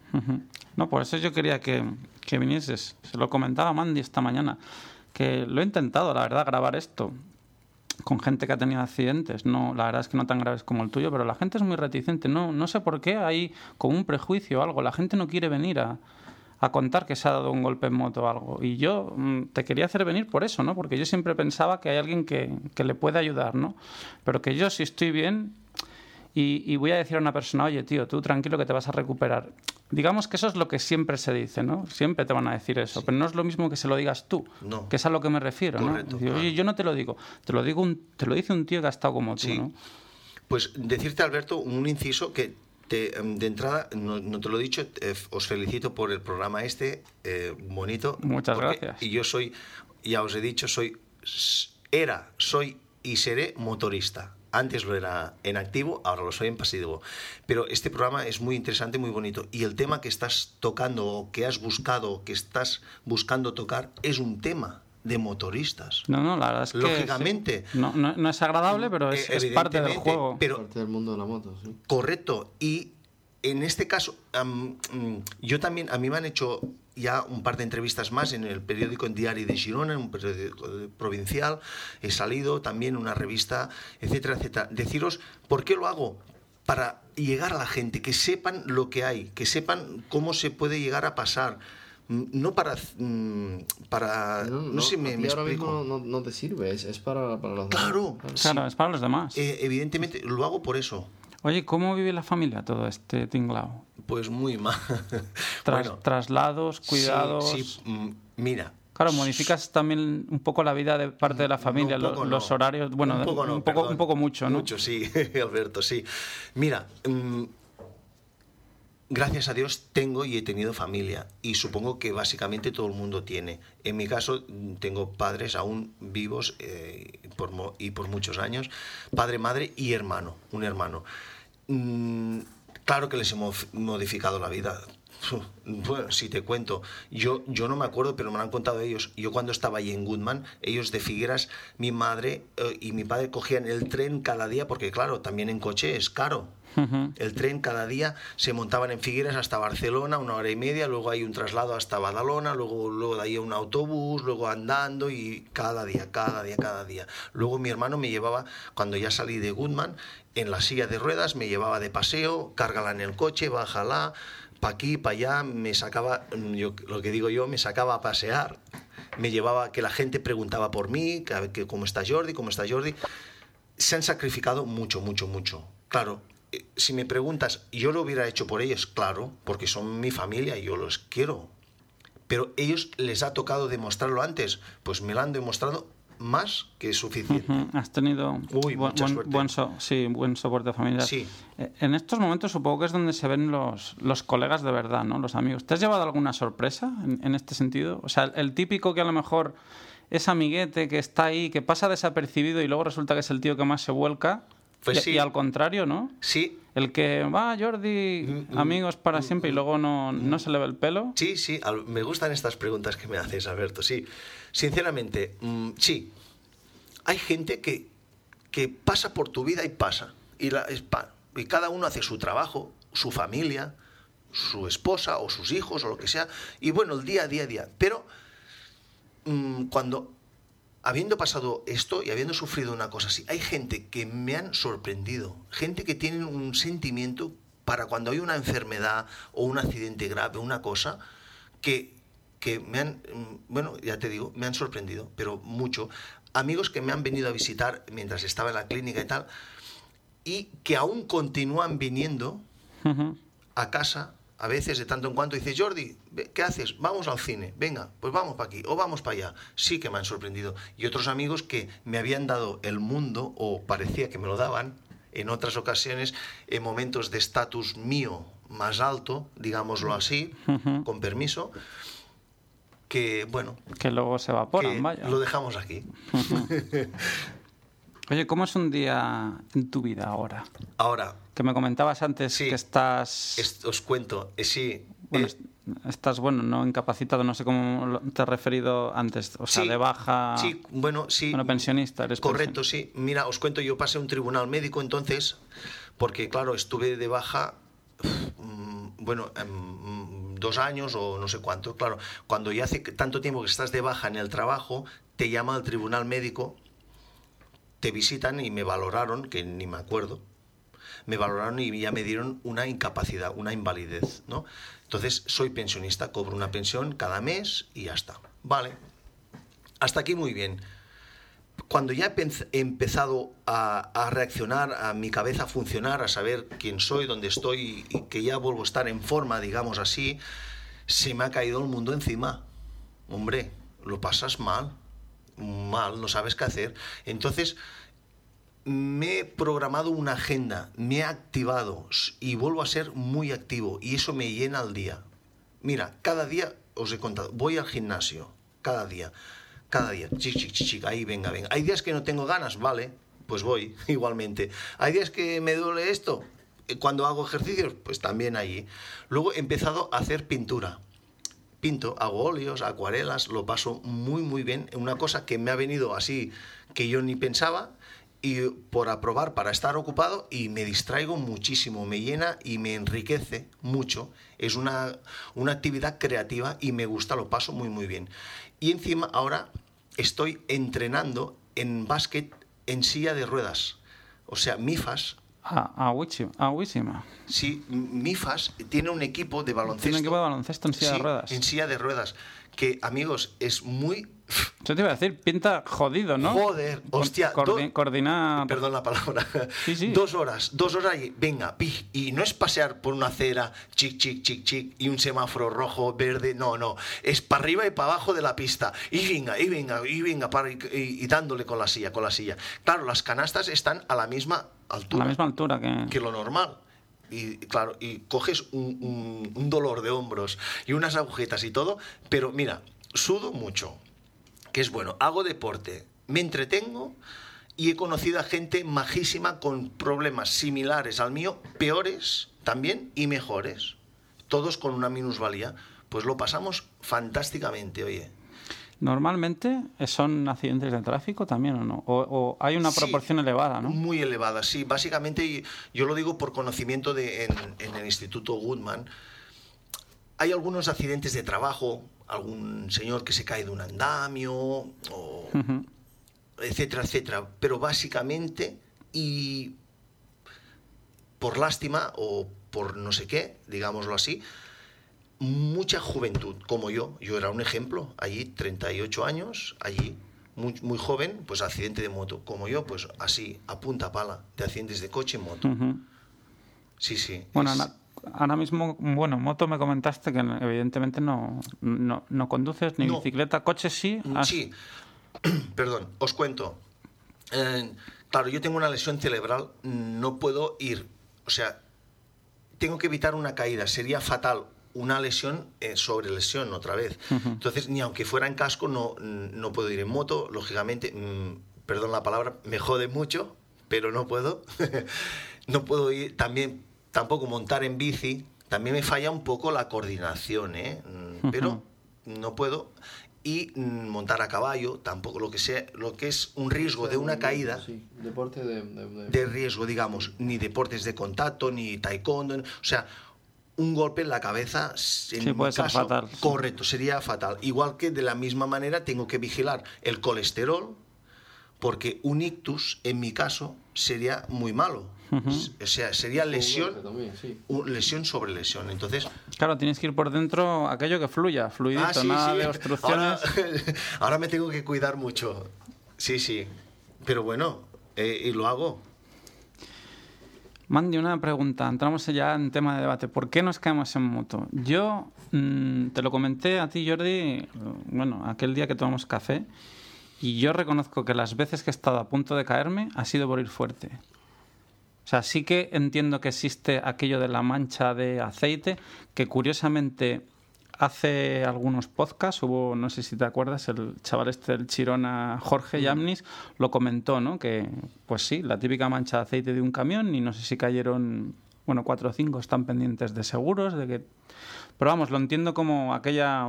No, por eso yo quería que, que vinieses. Se lo comentaba Mandy esta mañana, que lo he intentado, la verdad, grabar esto con gente que ha tenido accidentes. No, la verdad es que no tan graves como el tuyo, pero la gente es muy reticente. No, no sé por qué hay como un prejuicio o algo. La gente no quiere venir a, a contar que se ha dado un golpe en moto o algo. Y yo mm, te quería hacer venir por eso, ¿no? Porque yo siempre pensaba que hay alguien que, que le puede ayudar, ¿no? Pero que yo si estoy bien y, y, voy a decir a una persona, oye, tío, tú tranquilo que te vas a recuperar. Digamos que eso es lo que siempre se dice, ¿no? Siempre te van a decir eso, pero no es lo mismo que se lo digas tú, no. que es a lo que me refiero, Correcto, ¿no? Yo no te lo digo, te lo digo un, te lo dice un tío que ha estado como tú, Sí. ¿no? Pues decirte, Alberto, un inciso que te, em, de entrada, no, no te lo he dicho, eh, os felicito por el programa este, eh, bonito. Muchas gracias. Y yo soy, ya os he dicho, soy, era, soy y seré motorista. Antes lo era en activo, ahora lo soy en pasivo. Pero este programa es muy interesante, muy bonito. Y el tema que estás tocando, o que has buscado, que estás buscando tocar, es un tema de motoristas. No, no, la verdad es que... Lógicamente. sí. No, no, no es agradable, pero es, es parte del juego. Pero Parte del mundo de la moto, sí. Correcto. Y en este caso, mm, yo también, a mí me han hecho ya un par de entrevistas más en el periódico en Diario de Girona, en un periódico provincial. He salido también en una revista, etcétera, etcétera. Deciros, ¿por qué lo hago? Para llegar a la gente, que sepan lo que hay, que sepan cómo se puede llegar a pasar. Mm, No para... mm, para no, sé, me, ti me ahora explico. mismo no, no te sirve, es, es para, para los Claro. demás. Claro, es para los demás. Eh, evidentemente, lo hago por eso. Oye, ¿cómo vive la familia todo este tinglao? Pues muy mal. Tras- Bueno, traslados, Sí, cuidados. Sí, mm, mira. Claro, modificas también un poco la vida de parte de la familia, un lo- poco no. los horarios, bueno, un poco, no, un, poco, perdón. un poco mucho, ¿no? Mucho, sí, Alberto, sí. Mira, mm, gracias a Dios tengo y he tenido familia y supongo que básicamente todo el mundo tiene. En mi caso mm, tengo padres aún vivos eh, por y por muchos años, padre, madre y hermano, un hermano. Mm, claro que les hemos modificado la vida. Bueno, si te cuento, yo, yo no me acuerdo, pero me lo han contado ellos. Yo cuando estaba ahí en Goodman, ellos de Figueras, mi madre eh, y mi padre cogían el tren cada día, porque claro, también en coche es caro. El tren cada día se montaban en Figueras hasta Barcelona, una hora y media, luego hay un traslado hasta Badalona, luego, luego de ahí un autobús, luego andando y cada día, cada día, cada día. Luego mi hermano me llevaba, cuando ya salí de Goodman, en la silla de ruedas, me llevaba de paseo, cárgala en el coche, bájala, pa' aquí, pa' allá, me sacaba, mm, yo, lo que digo yo, me sacaba a pasear, me llevaba, que la gente preguntaba por mí, que, que cómo está Jordi, cómo está Jordi. Se han sacrificado mucho, mucho, mucho. Claro, si me preguntas, ¿yo lo hubiera hecho por ellos? Claro, porque son mi familia y yo los quiero. Pero ellos les ha tocado demostrarlo antes. Pues me lo han demostrado más que suficiente. Has tenido Uy, buen, buen- suerte. buen so- sí, buen soporte familiar. Sí. Eh, En estos momentos supongo que es donde se ven los, los colegas de verdad, ¿no? Los amigos. ¿Te has llevado alguna sorpresa en, en este sentido? O sea, el, el típico que a lo mejor es amiguete, que está ahí, que pasa desapercibido y luego resulta que es el tío que más se vuelca. Pues y, sí. y al contrario, ¿no? Sí, El que va, Jordi, Mm, mm, amigos para siempre y luego no, no se le ve el pelo. Sí, sí, me gustan estas preguntas que me haces, Alberto, sí. Sinceramente, mm, sí. Hay gente que, que pasa por tu vida y pasa. Y, la, y cada uno hace su trabajo, su familia, su esposa o sus hijos o lo que sea. Y bueno, el día a día a día. Pero mm, cuando, habiendo pasado esto y habiendo sufrido una cosa así, hay gente que me han sorprendido. Gente que tiene un sentimiento para cuando hay una enfermedad o un accidente grave, una cosa, que, que me han, mm, bueno, ya te digo, me han sorprendido, pero mucho. Amigos que me han venido a visitar mientras estaba en la clínica y tal, y que aún continúan viniendo a casa a veces de tanto en cuanto dice, Jordi, ¿qué haces? Vamos al cine, venga, pues vamos para aquí o vamos para allá. Sí que me han sorprendido. Y otros amigos que me habían dado el mundo, o parecía que me lo daban, en otras ocasiones, en momentos de estatus mío más alto, digámoslo así, con permiso, que bueno, Que luego se evaporan, vaya. lo dejamos aquí. Oye, ¿cómo es un día en tu vida ahora? Ahora, Que me comentabas antes Sí. que estás... es- os cuento, eh, sí, Bueno, eh, est- estás, bueno, no incapacitado, no sé cómo te has referido antes. O sea, Sí, de baja... Sí, bueno, sí. Bueno, pensionista, eres Correcto, sí. Mira, os cuento, yo pasé un tribunal médico entonces, porque claro, estuve de baja, mm, bueno, em, dos años o no sé cuánto. Claro, cuando ya hace tanto tiempo que estás de baja en el trabajo, te llama al tribunal médico, te visitan y me valoraron, que ni me acuerdo, me valoraron y ya me dieron una incapacidad, una invalidez, ¿no? Entonces, soy pensionista, cobro una pensión cada mes y ya está. Vale. Hasta aquí muy bien. Cuando ya he empezado a, a reaccionar, a mi cabeza a funcionar, a saber quién soy, dónde estoy y que ya vuelvo a estar en forma, digamos así, se me ha caído el mundo encima. Hombre, lo pasas mal, mal, no sabes qué hacer. Entonces, me he programado una agenda, me he activado y vuelvo a ser muy activo y eso me llena el día. Mira, cada día os he contado, voy al gimnasio, cada día, cada día, chic, chic, chic, ahí venga, venga. Hay días que no tengo ganas, vale, pues voy igualmente. Hay días que me duele esto, eh, cuando hago ejercicios, pues también allí. Luego he empezado a hacer pintura pinto, hago óleos, acuarelas, lo paso muy muy bien. Una cosa que me ha venido así que yo ni pensaba y por aprobar para estar ocupado y me distraigo muchísimo, me llena y me enriquece mucho. Es una, una actividad creativa y me gusta, lo paso muy muy bien. Y encima ahora estoy entrenando en básquet en silla de ruedas. O sea, MIFAS, Aguísima. aguísima. sí, MIFAS tiene un equipo de baloncesto. Tiene un equipo de baloncesto en silla de Sí, ruedas. En silla de ruedas. Que, amigos, es muy. Yo te iba a decir, pinta jodido, ¿no? Joder, hostia, coordi- coordinar... Perdón la palabra. Sí, sí. Dos horas, dos horas y venga, pi. Y no es pasear por una acera, chic, chic, chic, chic, y un semáforo rojo, verde. No, no. Es para arriba y para abajo de la pista. Y venga, y venga, y venga, para, y, y dándole con la silla, con la silla. Claro, las canastas están a la misma A altura la misma altura que... que lo normal. Y claro, y coges un, un- dolor de hombros y unas agujetas y todo, pero mira, sudo mucho, que es bueno, hago deporte, me entretengo y he conocido a gente majísima con problemas similares al mío, peores también y mejores, todos con una minusvalía. Pues lo pasamos fantásticamente, oye. Normalmente son accidentes de tráfico también o no? O, o hay una Sí, proporción elevada, ¿no? Muy elevada, sí. Básicamente, yo lo digo por conocimiento de, en, en el Instituto Goodman. Hay algunos accidentes de trabajo, algún señor que se cae de un andamio, o etcétera, etcétera. Pero básicamente, y por lástima o por no sé qué, digámoslo así, mucha juventud, como yo. Yo era un ejemplo, allí 38 años, allí muy, muy joven, pues accidente de moto. Como yo, pues así, a punta pala, de accidentes de coche y moto. Sí, sí. Bueno, es- ahora, ahora mismo, bueno, moto me comentaste que evidentemente no, no, no conduces ni No. bicicleta, coche sí. has- Sí, perdón, os cuento. Eh, claro, yo tengo una lesión cerebral, no puedo ir, o sea, tengo que evitar una caída, sería fatal una lesión eh, sobre lesión otra vez. Entonces, ni aunque fuera en casco, no, no puedo ir en moto, lógicamente, mm, perdón la palabra, me jode mucho, pero no puedo. no puedo ir, también, tampoco montar en bici, también me falla un poco la coordinación, ¿eh? Mm, Pero no puedo. Y mm, montar a caballo, tampoco, lo que sea, lo que es un riesgo de una caída Sí, deporte de... de- de- de riesgo, digamos, ni deportes de contacto, ni taekwondo, o sea, un golpe en la cabeza, en Sí, mi puede ser caso, fatal, sí. correcto, sería fatal. Igual que de la misma manera tengo que vigilar el colesterol, porque un ictus, en mi caso, sería muy malo. O sea, sería lesión, lesión sobre lesión. Entonces, Claro, tienes que ir por dentro aquello que fluya, fluidito, Ah, sí, nada sí. de obstrucciones. Ahora, ahora me tengo que cuidar mucho. Sí, sí. Pero bueno, eh, y lo hago. Mandy, una pregunta. Entramos ya en tema de debate. ¿Por qué nos caemos en moto? Yo mm, te lo comenté a ti, Jordi, bueno, aquel día que tomamos café, y yo reconozco que las veces que he estado a punto de caerme ha sido por ir fuerte. O sea, sí que entiendo que existe aquello de la mancha de aceite, que curiosamente hace algunos podcasts hubo, no sé si te acuerdas, el chaval este del Chirona, Jorge Yamnis, lo comentó, ¿no? Que, pues sí, la típica mancha de aceite de un camión y no sé si cayeron, bueno, cuatro o cinco están pendientes de seguros, de que... Pero vamos, lo entiendo como aquella,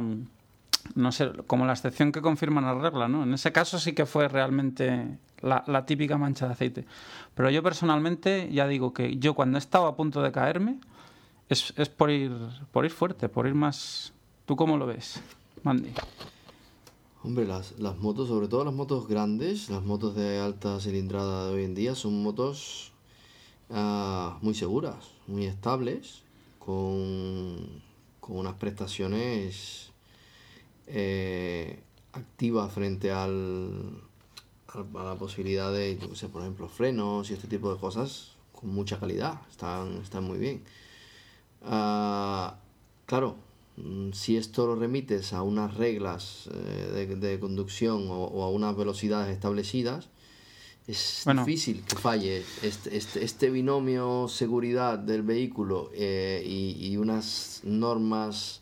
no sé, como la excepción que confirma la regla, ¿no? En ese caso sí que fue realmente la, la típica mancha de aceite. Pero yo personalmente ya digo que yo cuando he estado a punto de caerme es, es por ir por ir fuerte, por ir más ¿Tú cómo lo ves, Mandy? Hombre, las, motos, sobre todo las motos grandes, las motos de alta cilindrada de hoy en día, son motos ah, muy seguras, muy estables, con, con unas prestaciones eh, activas frente al, a la posibilidad de, por ejemplo, frenos y este tipo de cosas con mucha calidad, están, están muy bien. Ah, claro, si esto lo remites a unas reglas eh, de, conducción o, a unas velocidades establecidas, es difícil que falle este, este, este, binomio seguridad del vehículo eh, y, unas normas.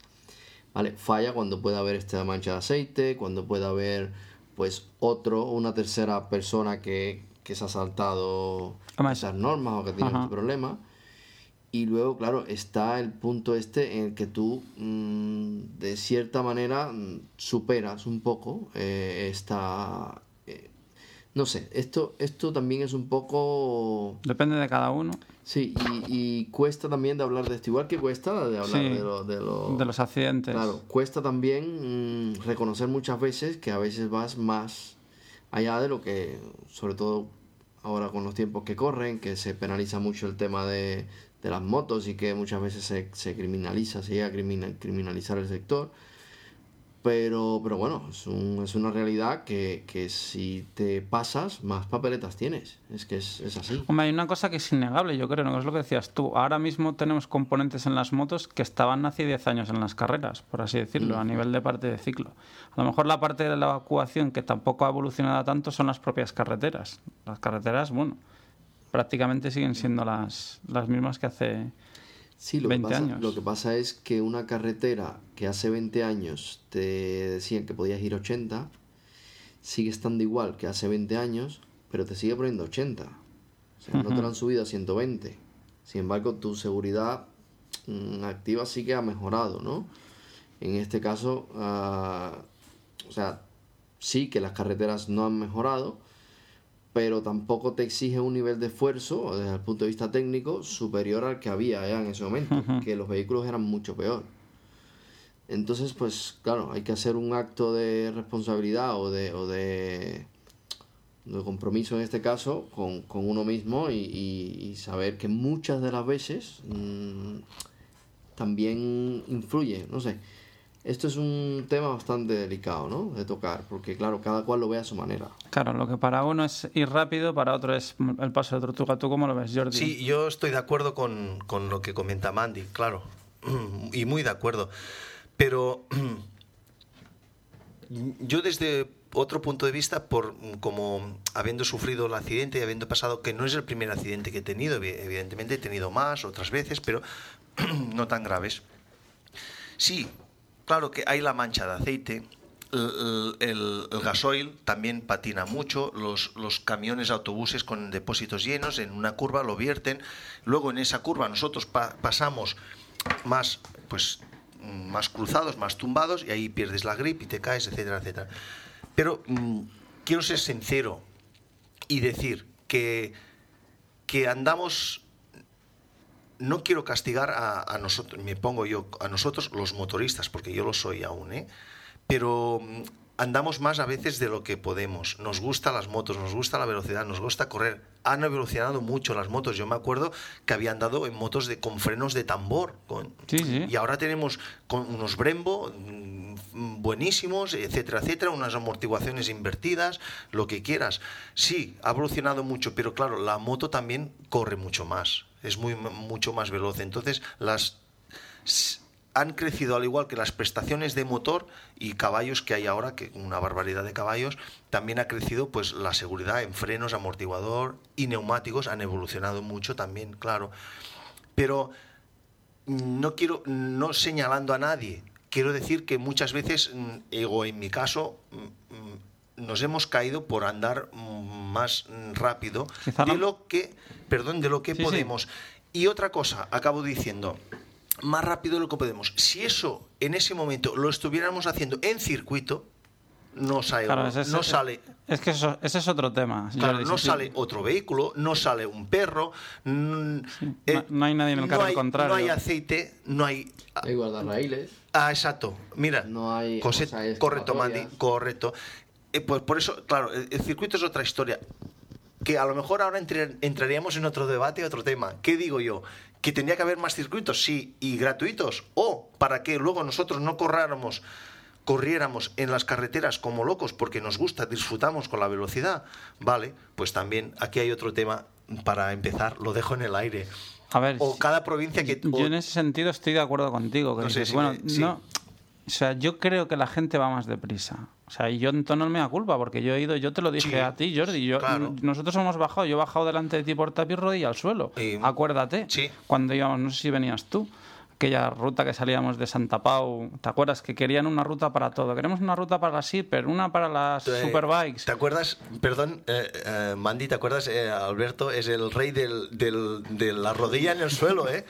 ¿vale? Falla cuando puede haber esta mancha de aceite, cuando puede haber pues otro, una tercera persona que, se ha saltado esas normas o que tiene este problema. Y luego, claro, está el punto este en el que tú, mm, de cierta manera, mm, superas un poco eh, esta... Eh, no sé, esto, esto también es un poco... Depende de cada uno. Sí, y, cuesta también de hablar de esto, igual que cuesta de hablar de, lo, de, de, los accidentes. Claro, cuesta también mm, reconocer muchas veces que a veces vas más allá de lo que, sobre todo ahora con los tiempos que corren, que se penaliza mucho el tema de, de las motos y que muchas veces se, se criminaliza, se llega a criminalizar el sector. Pero, pero bueno, es, un, es una realidad que, que, si te pasas, más papeletas tienes. Es que es, es, así. Hombre, hay una cosa que es innegable, yo creo, ¿no? es lo que decías tú. Ahora mismo tenemos componentes en las motos que estaban hace 10 años en las carreras, por así decirlo, a nivel de parte de ciclo. A lo mejor la parte de la evacuación que tampoco ha evolucionado tanto son las propias carreteras. Las carreteras, bueno, prácticamente siguen siendo las, las mismas que hace sí, lo 20 que pasa, años. Lo que pasa es que una carretera que hace 20 años te decían que podías ir 80, sigue estando igual que hace 20 años, pero te sigue poniendo 80. O sea, no te lo han subido a 120. Sin embargo, tu seguridad mm, activa sí que ha mejorado, ¿no? En este caso, uh, o sea, sí que las carreteras no han mejorado, pero tampoco te exige un nivel de esfuerzo desde el punto de vista técnico superior al que había en ese momento, que los vehículos eran mucho peor. Entonces, pues claro, hay que hacer un acto de responsabilidad o de, o de, de compromiso en este caso con, con uno mismo y, saber que muchas de las veces mmm, también influye, no sé esto es un tema bastante delicado, ¿no? De tocar, porque claro, cada cual lo ve a su manera. Claro, lo que para uno es ir rápido, para otro es el paso de otro. ¿Tú, cómo lo ves, Jordi? Sí, yo estoy de acuerdo con, lo que comenta Mandy, claro, y muy de acuerdo. Pero yo desde otro punto de vista, por como habiendo sufrido el accidente y habiendo pasado, que no es el primer accidente que he tenido, evidentemente he tenido más otras veces, pero no tan graves. Sí, claro que hay la mancha de aceite, el, gasoil también patina mucho, los, camiones, autobuses con depósitos llenos en una curva lo vierten, luego en esa curva nosotros pasamos más, pues, más cruzados, más tumbados y ahí pierdes la grip y te caes, etcétera, etcétera. Pero mm, quiero ser sincero y decir que, que andamos no quiero castigar a, nosotros, me pongo yo a nosotros los motoristas, porque yo lo soy aún, ¿eh? pero mm, andamos más a veces de lo que podemos. Nos gustan las motos, nos gusta la velocidad, nos gusta correr. Han evolucionado mucho las motos. Yo me acuerdo que habían dado en motos de, con frenos de tambor. Con, Sí, sí. Y ahora tenemos con unos Brembo mm, buenísimos, etcétera, etcétera, unas amortiguaciones invertidas, lo que quieras. Sí, ha evolucionado mucho, pero claro, la moto también corre mucho más. Es muy, mucho más veloz. Entonces, las han crecido al igual que las prestaciones de motor y caballos que hay ahora, que una barbaridad de caballos, también ha crecido pues la seguridad en frenos, amortiguador y neumáticos han evolucionado mucho también, claro. Pero no quiero, no señalando a nadie, quiero decir que muchas veces, mm, en mi caso, mm, mm, nos hemos caído por andar más rápido Quizá de no- lo que, perdón, de lo que Sí, sí. podemos. Y otra cosa, acabo diciendo, más rápido de lo que podemos. Si eso en ese momento lo estuviéramos haciendo en circuito, no sale, Claro, ese es- no sale Es que eso- ese es otro tema. Claro, no sí, sale otro vehículo, no sale un perro, mm, no- no hay nadie en el no carril hay- contrario. No hay aceite, no hay... Hay guardarraíles. Ah, exacto. Mira, No hay, Coset- o sea, hay correcto, Mandy, correcto. Eh, pues por eso, claro, el, el circuito es otra historia. Que a lo mejor ahora entraríamos en otro debate, otro tema. ¿Qué digo yo? ¿Que tendría que haber más circuitos? Sí, y gratuitos. O para que luego nosotros no corráramos, corriéramos en las carreteras como locos porque nos gusta, disfrutamos con la velocidad. Vale, pues también aquí hay otro tema para empezar, lo dejo en el aire. A ver, O cada provincia que... o- Yo en ese sentido estoy de acuerdo contigo. Que No sé dices, si bueno, me- sí. no. O sea, yo creo que la gente va más deprisa. O sea, y yo en tono no me da culpa, porque yo he ido, yo te lo dije Sí, a ti, Jordi. Yo, claro. Nosotros hemos bajado, yo he bajado delante de ti por tapis rodilla al suelo. Y- Acuérdate. Sí. Cuando íbamos, no sé si venías tú, aquella ruta que salíamos de Santa Pau, ¿te acuerdas? Que querían una ruta para todo. Queremos una ruta para las hiper, una para las Eh, superbikes. ¿Te acuerdas? Perdón, eh, eh, Mandy, ¿te acuerdas? Eh, Alberto es el rey del, del- de la rodilla en el suelo, ¿eh?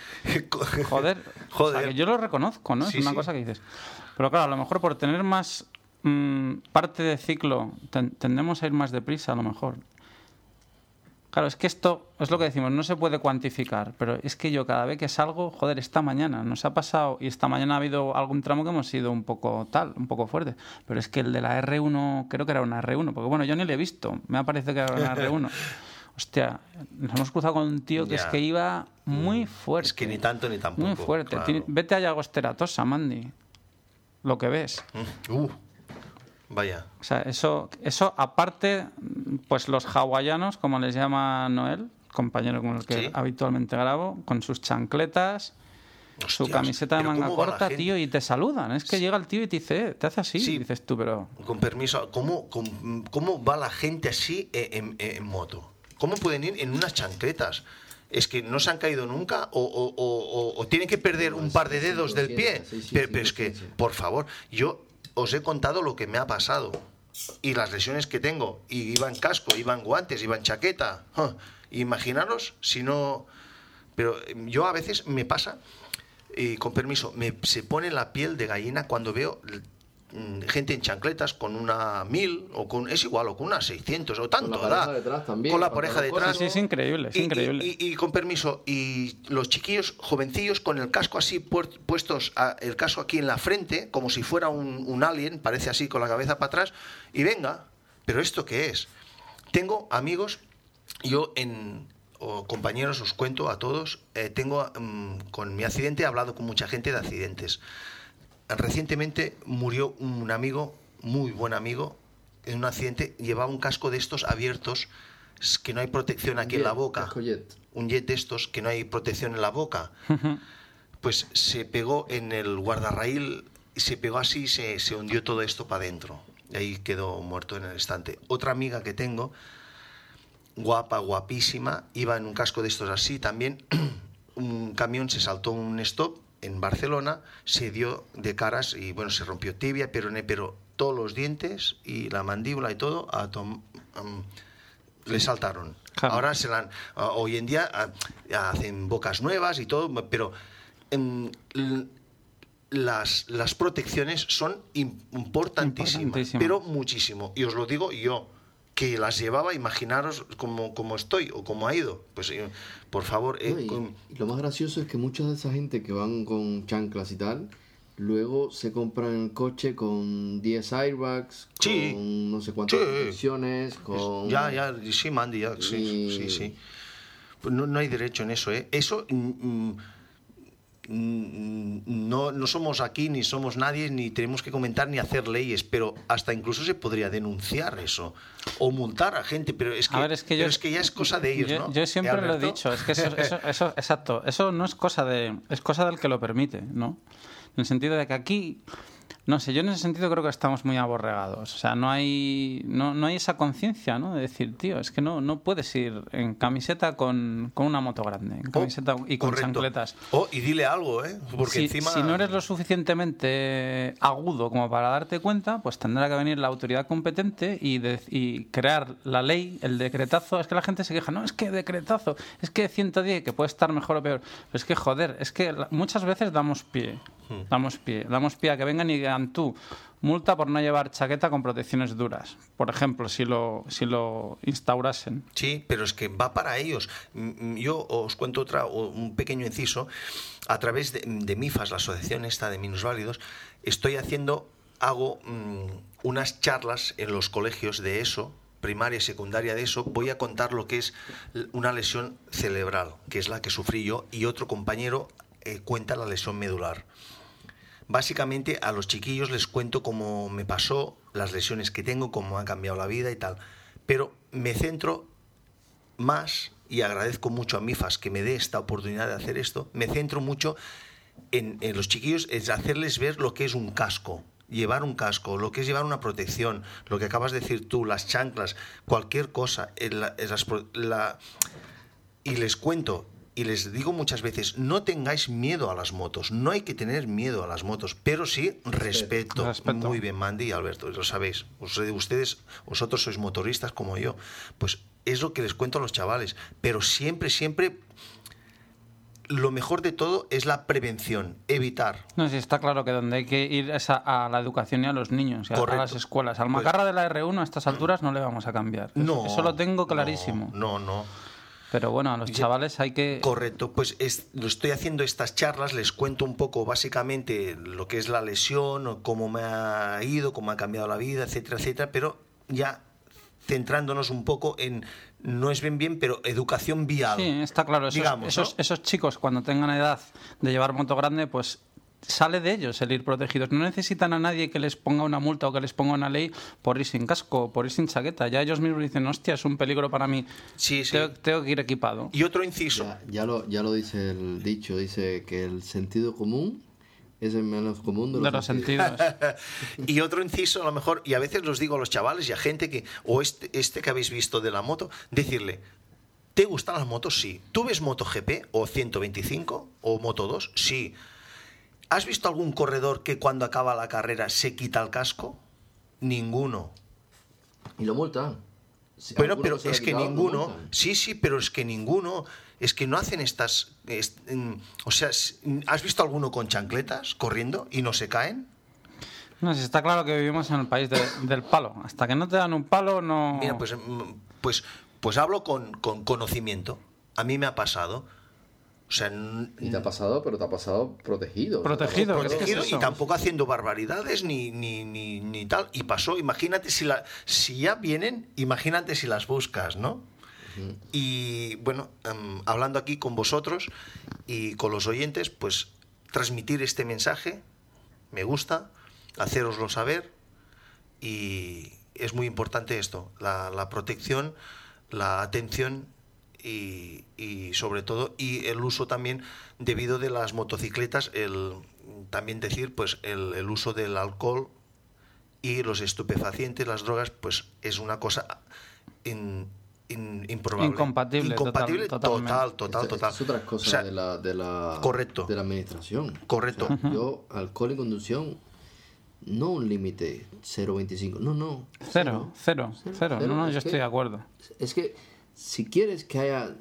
Joder, Joder. O sea, que yo lo reconozco, ¿no? Sí, es una cosa que dices. Pero claro, a lo mejor por tener más mm, parte de ciclo ten- tendemos a ir más deprisa, a lo mejor. Claro, es que esto es lo que decimos, no se puede cuantificar, pero es que yo cada vez que salgo, joder, esta mañana nos ha pasado y esta mañana ha habido algún tramo que hemos sido un poco tal, un poco fuerte, pero es que el de la R1, creo que era una R1, porque bueno, yo ni le he visto, me ha parecido que era una R1. Hostia, nos hemos cruzado con un tío que es que iba muy fuerte. Es que ni tanto ni tampoco. Muy fuerte. claro. Vete a Llagosteratosa, Mandy. Lo que ves. Mm, uh, vaya. O sea, eso, eso aparte, pues los hawaianos, como les llama Noel, compañero con el que Sí. habitualmente grabo, con sus chancletas, su camiseta de manga ¿cómo va la corta, tío, y te saludan. Es que llega el tío y te dice, eh, te hace así. Sí. Y dices tú, pero... Con permiso, ¿cómo, cómo, cómo va la gente así en, en- en moto? ¿Cómo pueden ir en unas chancletas? ¿Es que no se han caído nunca? ¿O, o- o- o- o tienen que perder un par de dedos del pie? Pero, es que, por favor, yo os he contado lo que me ha pasado y las lesiones que tengo. Y iba en casco, iba en guantes, iba en chaqueta. Imaginaros si no... Pero eh, yo a veces me pasa, y con permiso, me, se pone la piel de gallina cuando veo gente en chancletas con una 1000 o con es igual o con una 600 o tanto la pareja detrás también, con la pareja detrás. Sí, sí, es increíble, es y, increíble. y- y- y con permiso y los chiquillos jovencillos con el casco así puer- puestos a- el casco aquí en la frente como si fuera un, un alien parece así con la cabeza para atrás y venga pero esto qué es tengo amigos yo en o compañeros os cuento a todos eh, tengo mm, con mi accidente he hablado con mucha gente de accidentes recientemente murió un amigo muy buen amigo en un accidente llevaba un casco de estos abiertos es que no hay protección aquí en la boca. casco jet. un jet de estos que no hay protección en la boca. Pues se pegó en el guardarraíl y se pegó así y se, se hundió todo esto para adentro y ahí quedó muerto en el instante otra amiga que tengo guapa, guapísima, iba en un casco de estos así también. un camión se saltó un stop en Barcelona, se dio de caras y bueno, se rompió tibia, peroné, pero todos los dientes y la mandíbula y todo a tom- le saltaron. Claro. Ahora se la han- a- hoy en día hacen bocas nuevas y todo, pero em, las, las protecciones son im- importantísimas, Importantísimas. pero muchísimo. Y os lo digo yo, que las llevaba, imaginaros cómo, cómo estoy o cómo ha ido. Pues eh, por favor, eh, No, y, con- y lo más gracioso es que mucha de esa gente que van con chanclas y tal, Luego se compran el coche con 10 airbags, Sí. con no sé cuántas Sí. protecciones, con... Ya, ya, sí, Mandy, ya, sí, Y- sí, sí. Pues no, no hay derecho en eso, ¿eh? Eso mm, mm, no, no somos aquí, ni somos nadie, ni tenemos que comentar ni hacer leyes, pero hasta incluso se podría denunciar eso o multar a gente, pero es que, ver, es que, pero yo, es que ya es cosa de ellos, yo, ¿no? yo siempre ¿Eh, lo he dicho, es que eso, eso, eso- exacto, eso no es cosa de, es cosa del que lo permite, ¿no? En el sentido de que aquí, no sé, yo en ese sentido creo que estamos muy aborregados, o sea, no hay, no, no hay esa conciencia, ¿no? De decir, tío, es que no, no puedes ir en camiseta con, con una moto grande, en camiseta y con Oh, Correcto. chancletas. Oh, y dile algo, ¿eh? Porque si, encima... si no eres lo suficientemente agudo como para darte cuenta, pues tendrá que venir la autoridad competente y, de- y crear la ley, el decretazo. Es que la gente se queja, no, es que decretazo, es que 110, que puede estar mejor o peor. Pero es que, joder, es que muchas veces damos pie, Hmm. damos pie, damos pie a que vengan y tú, multa por no llevar chaqueta con protecciones duras. Por ejemplo, si lo, si lo instaurasen. Sí, pero es que va para ellos. Mm, mm, Yo os cuento otra, un pequeño inciso. A través de, de MIFAS, la asociación esta de minusválidos, estoy haciendo, hago mm, unas charlas en los colegios de eso, primaria y secundaria de eso. Voy a contar lo que es una lesión cerebral, que es la que sufrí yo, y otro compañero eh, cuenta la lesión medular. Básicamente a los chiquillos les cuento cómo me pasó, las lesiones que tengo, cómo ha cambiado la vida y tal. Pero me centro más, y agradezco mucho a MIFAS que me dé esta oportunidad de hacer esto, me centro mucho en, los chiquillos, es hacerles ver lo que es un casco, llevar un casco, lo que es llevar una protección, lo que acabas de decir tú, las chanclas, cualquier cosa. las pro- la- y les cuento y les digo muchas veces, no tengáis miedo a las motos, no hay que tener miedo a las motos, pero sí respeto. Respeto. Muy bien, Mandy y Alberto, lo sabéis. Ustedes, vosotros sois motoristas como yo. Pues es lo que les cuento a los chavales, pero siempre, siempre lo mejor de todo es la prevención, evitar. No, sí, está claro que donde hay que ir es a, a la educación y a los niños, y a, a las escuelas. Al Pues- macarra de la R1 a estas alturas no le vamos a cambiar. Eso- No. Eso lo tengo clarísimo. No, no. no. Pero bueno, a los chavales hay que... Correcto, pues es- lo estoy haciendo estas charlas, les cuento un poco básicamente lo que es la lesión, cómo me ha ido, cómo ha cambiado la vida, etcétera, etcétera, pero ya centrándonos un poco en, no es bien bien, pero educación vial. Sí, está claro. Esos, digamos, esos, ¿no? esos chicos cuando tengan edad de llevar moto grande, pues sale de ellos el ir protegidos. No necesitan a nadie que les ponga una multa o que les ponga una ley por ir sin casco, por ir sin chaqueta. Ya ellos mismos dicen, hostia, es un peligro para mí. Sí, sí. Tengo, tengo que ir equipado. Y otro inciso, Ya, ya lo, ya lo dice el dicho, dice que el sentido común es el menos común de los, De los sentidos. sentidos. Y otro inciso, a lo mejor, y a veces los digo a los chavales y a gente que, o este, este que habéis visto de la moto, decirle, ¿te gustan las motos? Sí. ¿Tú ves MotoGP o 125 o Moto 2? Sí. ¿Has visto algún corredor que cuando acaba la carrera se quita el casco? Ninguno. Y lo multan. Si Bueno, pero es que quitado, ninguno, sí, sí, pero es que ninguno, es que no hacen estas, es- mm, o sea, s- ¿has visto alguno con chancletas corriendo y no se caen? No, si está claro que vivimos en el país de- del palo. Hasta que no te dan un palo, no... Mira, pues, mm, pues, pues hablo con, con conocimiento. A mí me ha pasado. O sea, Y te ha pasado, pero te ha pasado protegido. Protegido. es que es protegido eso. y tampoco haciendo barbaridades ni, ni, ni, ni tal. Y pasó, imagínate si, la, si ya vienen, imagínate si las buscas, ¿no? Y bueno, em, hablando aquí con vosotros y con los oyentes, pues transmitir este mensaje me gusta, haceroslo saber y es muy importante esto, la, la protección, la atención y, y sobre todo y el uso también debido de las motocicletas, el también decir pues el, el uso del alcohol y los estupefacientes, las drogas, pues es una cosa in- in- improbable. Incompatible, Incompatible, total- total, totalmente. total, Esta- total. Es otra cosa O sea, de, la, de, la, correcto. de la administración. Correcto. O sea, Yo, alcohol y conducción, no un límite 0,25. No, no. Cero, cero, cero. cero, No, no, es yo que- estoy de acuerdo. Es que si quieres que haya.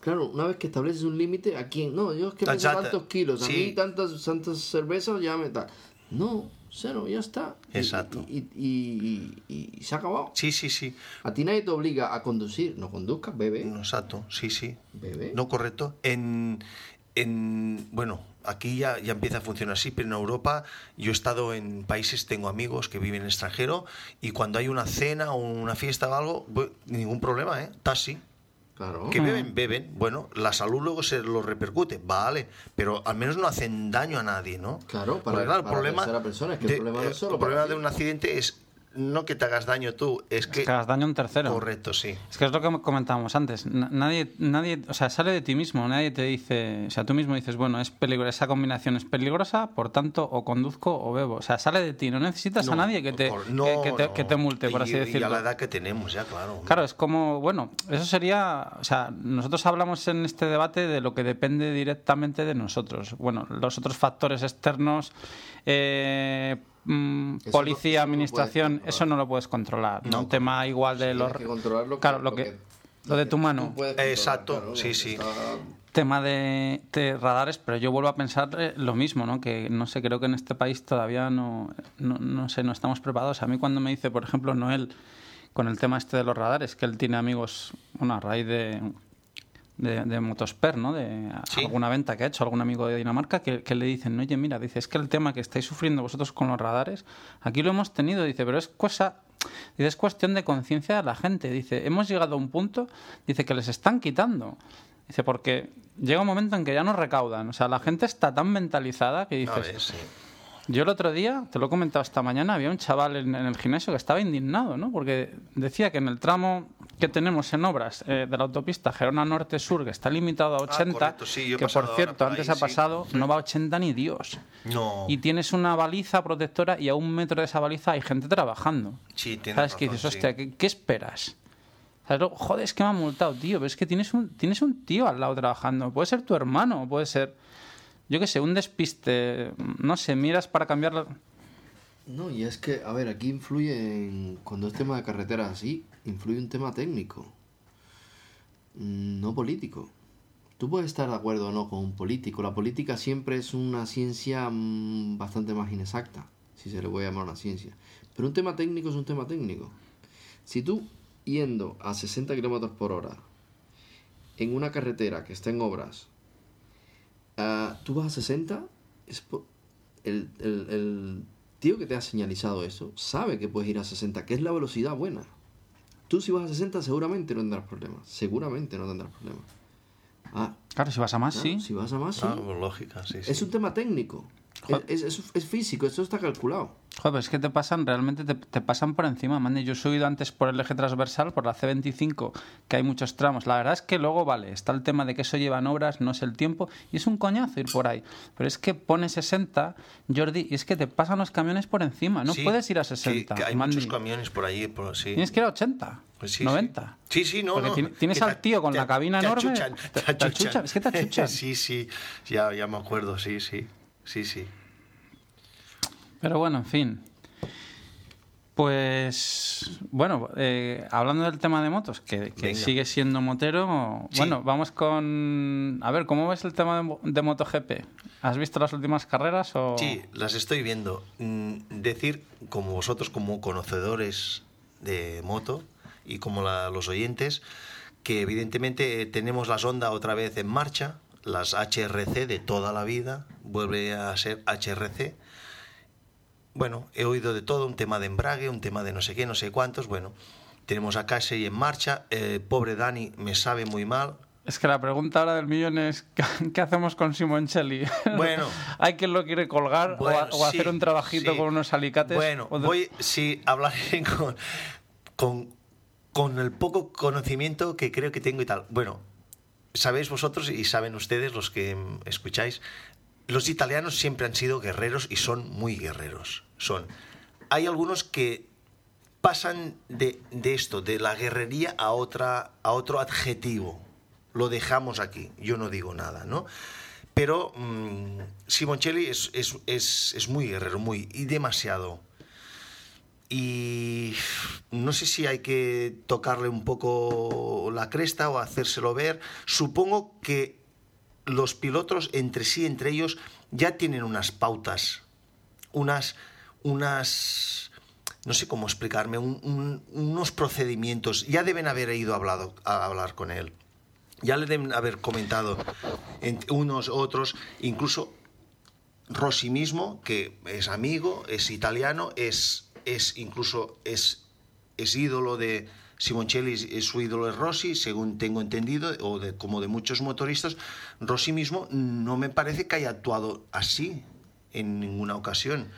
Claro, una vez que estableces un límite, ¿a quién? No, yo es que peso tantos kilos, a Sí. mí tantas, tantas cervezas ya me tal. No, cero, ya está. Exacto. Y, y- y- y se ha acabado. Sí, sí, sí. A ti nadie te obliga a conducir. No conduzcas, bebe. No, Exacto, sí, sí. Bebe. No, correcto. En, en, bueno, aquí ya, ya empieza a funcionar así, pero en Europa yo he estado en países, tengo amigos que viven en el extranjero y cuando hay una cena o una fiesta o algo, ningún problema, ¿eh? Taxi. Claro. Que beben, beben. Bueno, la salud luego se lo repercute, vale, pero al menos no hacen daño a nadie, ¿no? Claro, para- Porque, claro, el para problema, tercera persona, es que el problema no es solo el problema de un accidente es no que te hagas daño tú, es que... Es que hagas daño a un tercero. Correcto, sí. Es que es lo que comentábamos antes. Na- Nadie, nadie, o sea, sale de ti mismo. Nadie te dice, o sea, tú mismo dices, bueno, es peligrosa, esa combinación es peligrosa, por tanto, o conduzco o bebo. O sea, sale de ti. No necesitas a nadie que te, que- te, no. que te multe, por Y- así Y a decirlo. la edad que tenemos ya, claro. Claro, es como, bueno, eso sería, o sea, nosotros hablamos en este debate de lo que depende directamente de nosotros. Bueno, los otros factores externos, eh, mm, policía, no administración, eso no lo puedes controlar. ¿no? Un tema igual de los... Que claro, lo lo que, que- lo de tu mano. Exacto, claro, sí, sí. está- tema de, de radares, pero yo vuelvo a pensar eh, lo mismo, ¿no? Que no sé, creo que en este país todavía no, no, no sé, no estamos preparados. A mí cuando me dice, por ejemplo, Noel, con el tema este de los radares, que él tiene amigos, bueno, a raíz de, de, de Motosper, ¿no? De Sí. alguna venta que ha hecho algún amigo de Dinamarca, que, que le dicen, oye, mira, dice, es que el tema que estáis sufriendo vosotros con los radares, aquí lo hemos tenido, dice, pero es cosa... Dice, es cuestión de conciencia de la gente. Dice, hemos llegado a un punto, dice, que les están quitando. Dice, porque llega un momento en que ya no recaudan. O sea, la gente está tan mentalizada que dices... ver, sí. Yo el otro día, te lo he comentado esta mañana, había un chaval en, en el gimnasio que estaba indignado, ¿no? Porque decía que en el tramo que tenemos en obras eh, de la autopista Gerona Norte-Sur, que está limitado a 80, Ah, correcto, sí, yo he que por cierto, por antes ahí, ha sí. pasado, no va a 80 ni Dios. No. Y tienes una baliza protectora y a un metro de esa baliza hay gente trabajando. Sí, tienes ¿Sabes qué razón, dices? sí. Hostia, ¿qué, qué esperas? ¿Sabes? Joder, es que me ha multado, tío. Pero es que tienes un, tienes un tío al lado trabajando. Puede ser tu hermano, puede ser, yo qué sé, un despiste. No sé, miras para cambiar la... No, y es que, a ver, aquí influye, en- cuando es tema de carreteras así, influye un tema técnico, no político. Tú puedes estar de acuerdo o no con un político. La política siempre es una ciencia mm, bastante más inexacta, si se le puede llamar una ciencia. Pero un tema técnico es un tema técnico. Si tú, yendo a 60 kilómetros por hora, en una carretera que está en obras, ah, tú vas a 60, es el- el tío que te ha señalizado eso sabe que puedes ir a 60, que es la velocidad buena. Tú si vas a 60 seguramente no tendrás problemas. Seguramente no tendrás problemas. Ah, Claro, si vas a más, claro, sí. si vas a más, sí. Ah, pues lógica, sí, sí. Es un tema técnico. Joder. Es, es- es físico, esto está calculado. Joder, pero es que te pasan, realmente te, te pasan por encima, man. Yo he subido antes por el eje transversal, por la C25, que hay muchos tramos. La verdad es que luego, vale, está el tema de que eso llevan obras, no es el tiempo, y es un coñazo ir por ahí. Pero es que pone 60, Jordi, y es que te pasan los camiones por encima. No Sí, puedes ir a que- 60. que hay Mandy. muchos camiones por allí, por, sí. Tienes que ir a 80, Pues sí, 90. Sí, sí, no, Porque no. ti- tienes al tío con te- la cabina te enorme, achuchan, te- te te achuchan, achuchan. es que te achuchan. sí, sí, ya, ya me acuerdo, sí, sí, sí, sí. Pero bueno, en fin. Pues bueno, eh, hablando del tema de motos, que, que sigue siendo motero, Sí. bueno, vamos con... A ver, ¿cómo ves el tema de, de MotoGP? ¿Has visto las últimas carreras o...? Sí, las estoy viendo. Mm, Decir, como vosotros, como conocedores de moto y como la- los oyentes, que evidentemente tenemos las Honda otra vez en marcha, las HRC de toda la vida, vuelve a ser HRC. Bueno, he oído de todo, un tema de embrague, un tema de no sé qué, no sé cuántos. Bueno, tenemos a Casey en marcha. Eh, pobre Dani me sabe muy mal. Es que la pregunta ahora del millón es ¿qué hacemos con Simoncelli? Bueno. ¿Hay quien lo quiere colgar o a- Bueno, o, hacer sí, un trabajito sí. con unos alicates? Bueno, de- voy, sí, hablaré con, con, con el poco conocimiento que creo que tengo y tal. Bueno, sabéis vosotros y saben ustedes los que mm, escucháis, los italianos siempre han sido guerreros y son muy guerreros. Son. Hay algunos que pasan de, esto, de la guerrería a, otra, a otro adjetivo. Lo dejamos aquí, yo no digo nada, ¿no? Pero mm, Simoncelli es muy guerrero, muy, y demasiado. Y no sé si hay que tocarle un poco la cresta o hacérselo ver. Supongo que los pilotos entre sí, entre ellos, ya tienen unas pautas, unas, unas, no sé cómo explicarme, un- un- unos procedimientos. Ya deben haber ido hablado, a hablar con él. ya le deben haber comentado en unos otros, incluso Rossi mismo, que es amigo, es italiano, es, es incluso es, es ídolo de Simoncelli, es su ídolo es Rossi, según tengo entendido, o de, como de muchos motoristas. Rossi mismo no me parece que haya actuado así en ninguna ocasión.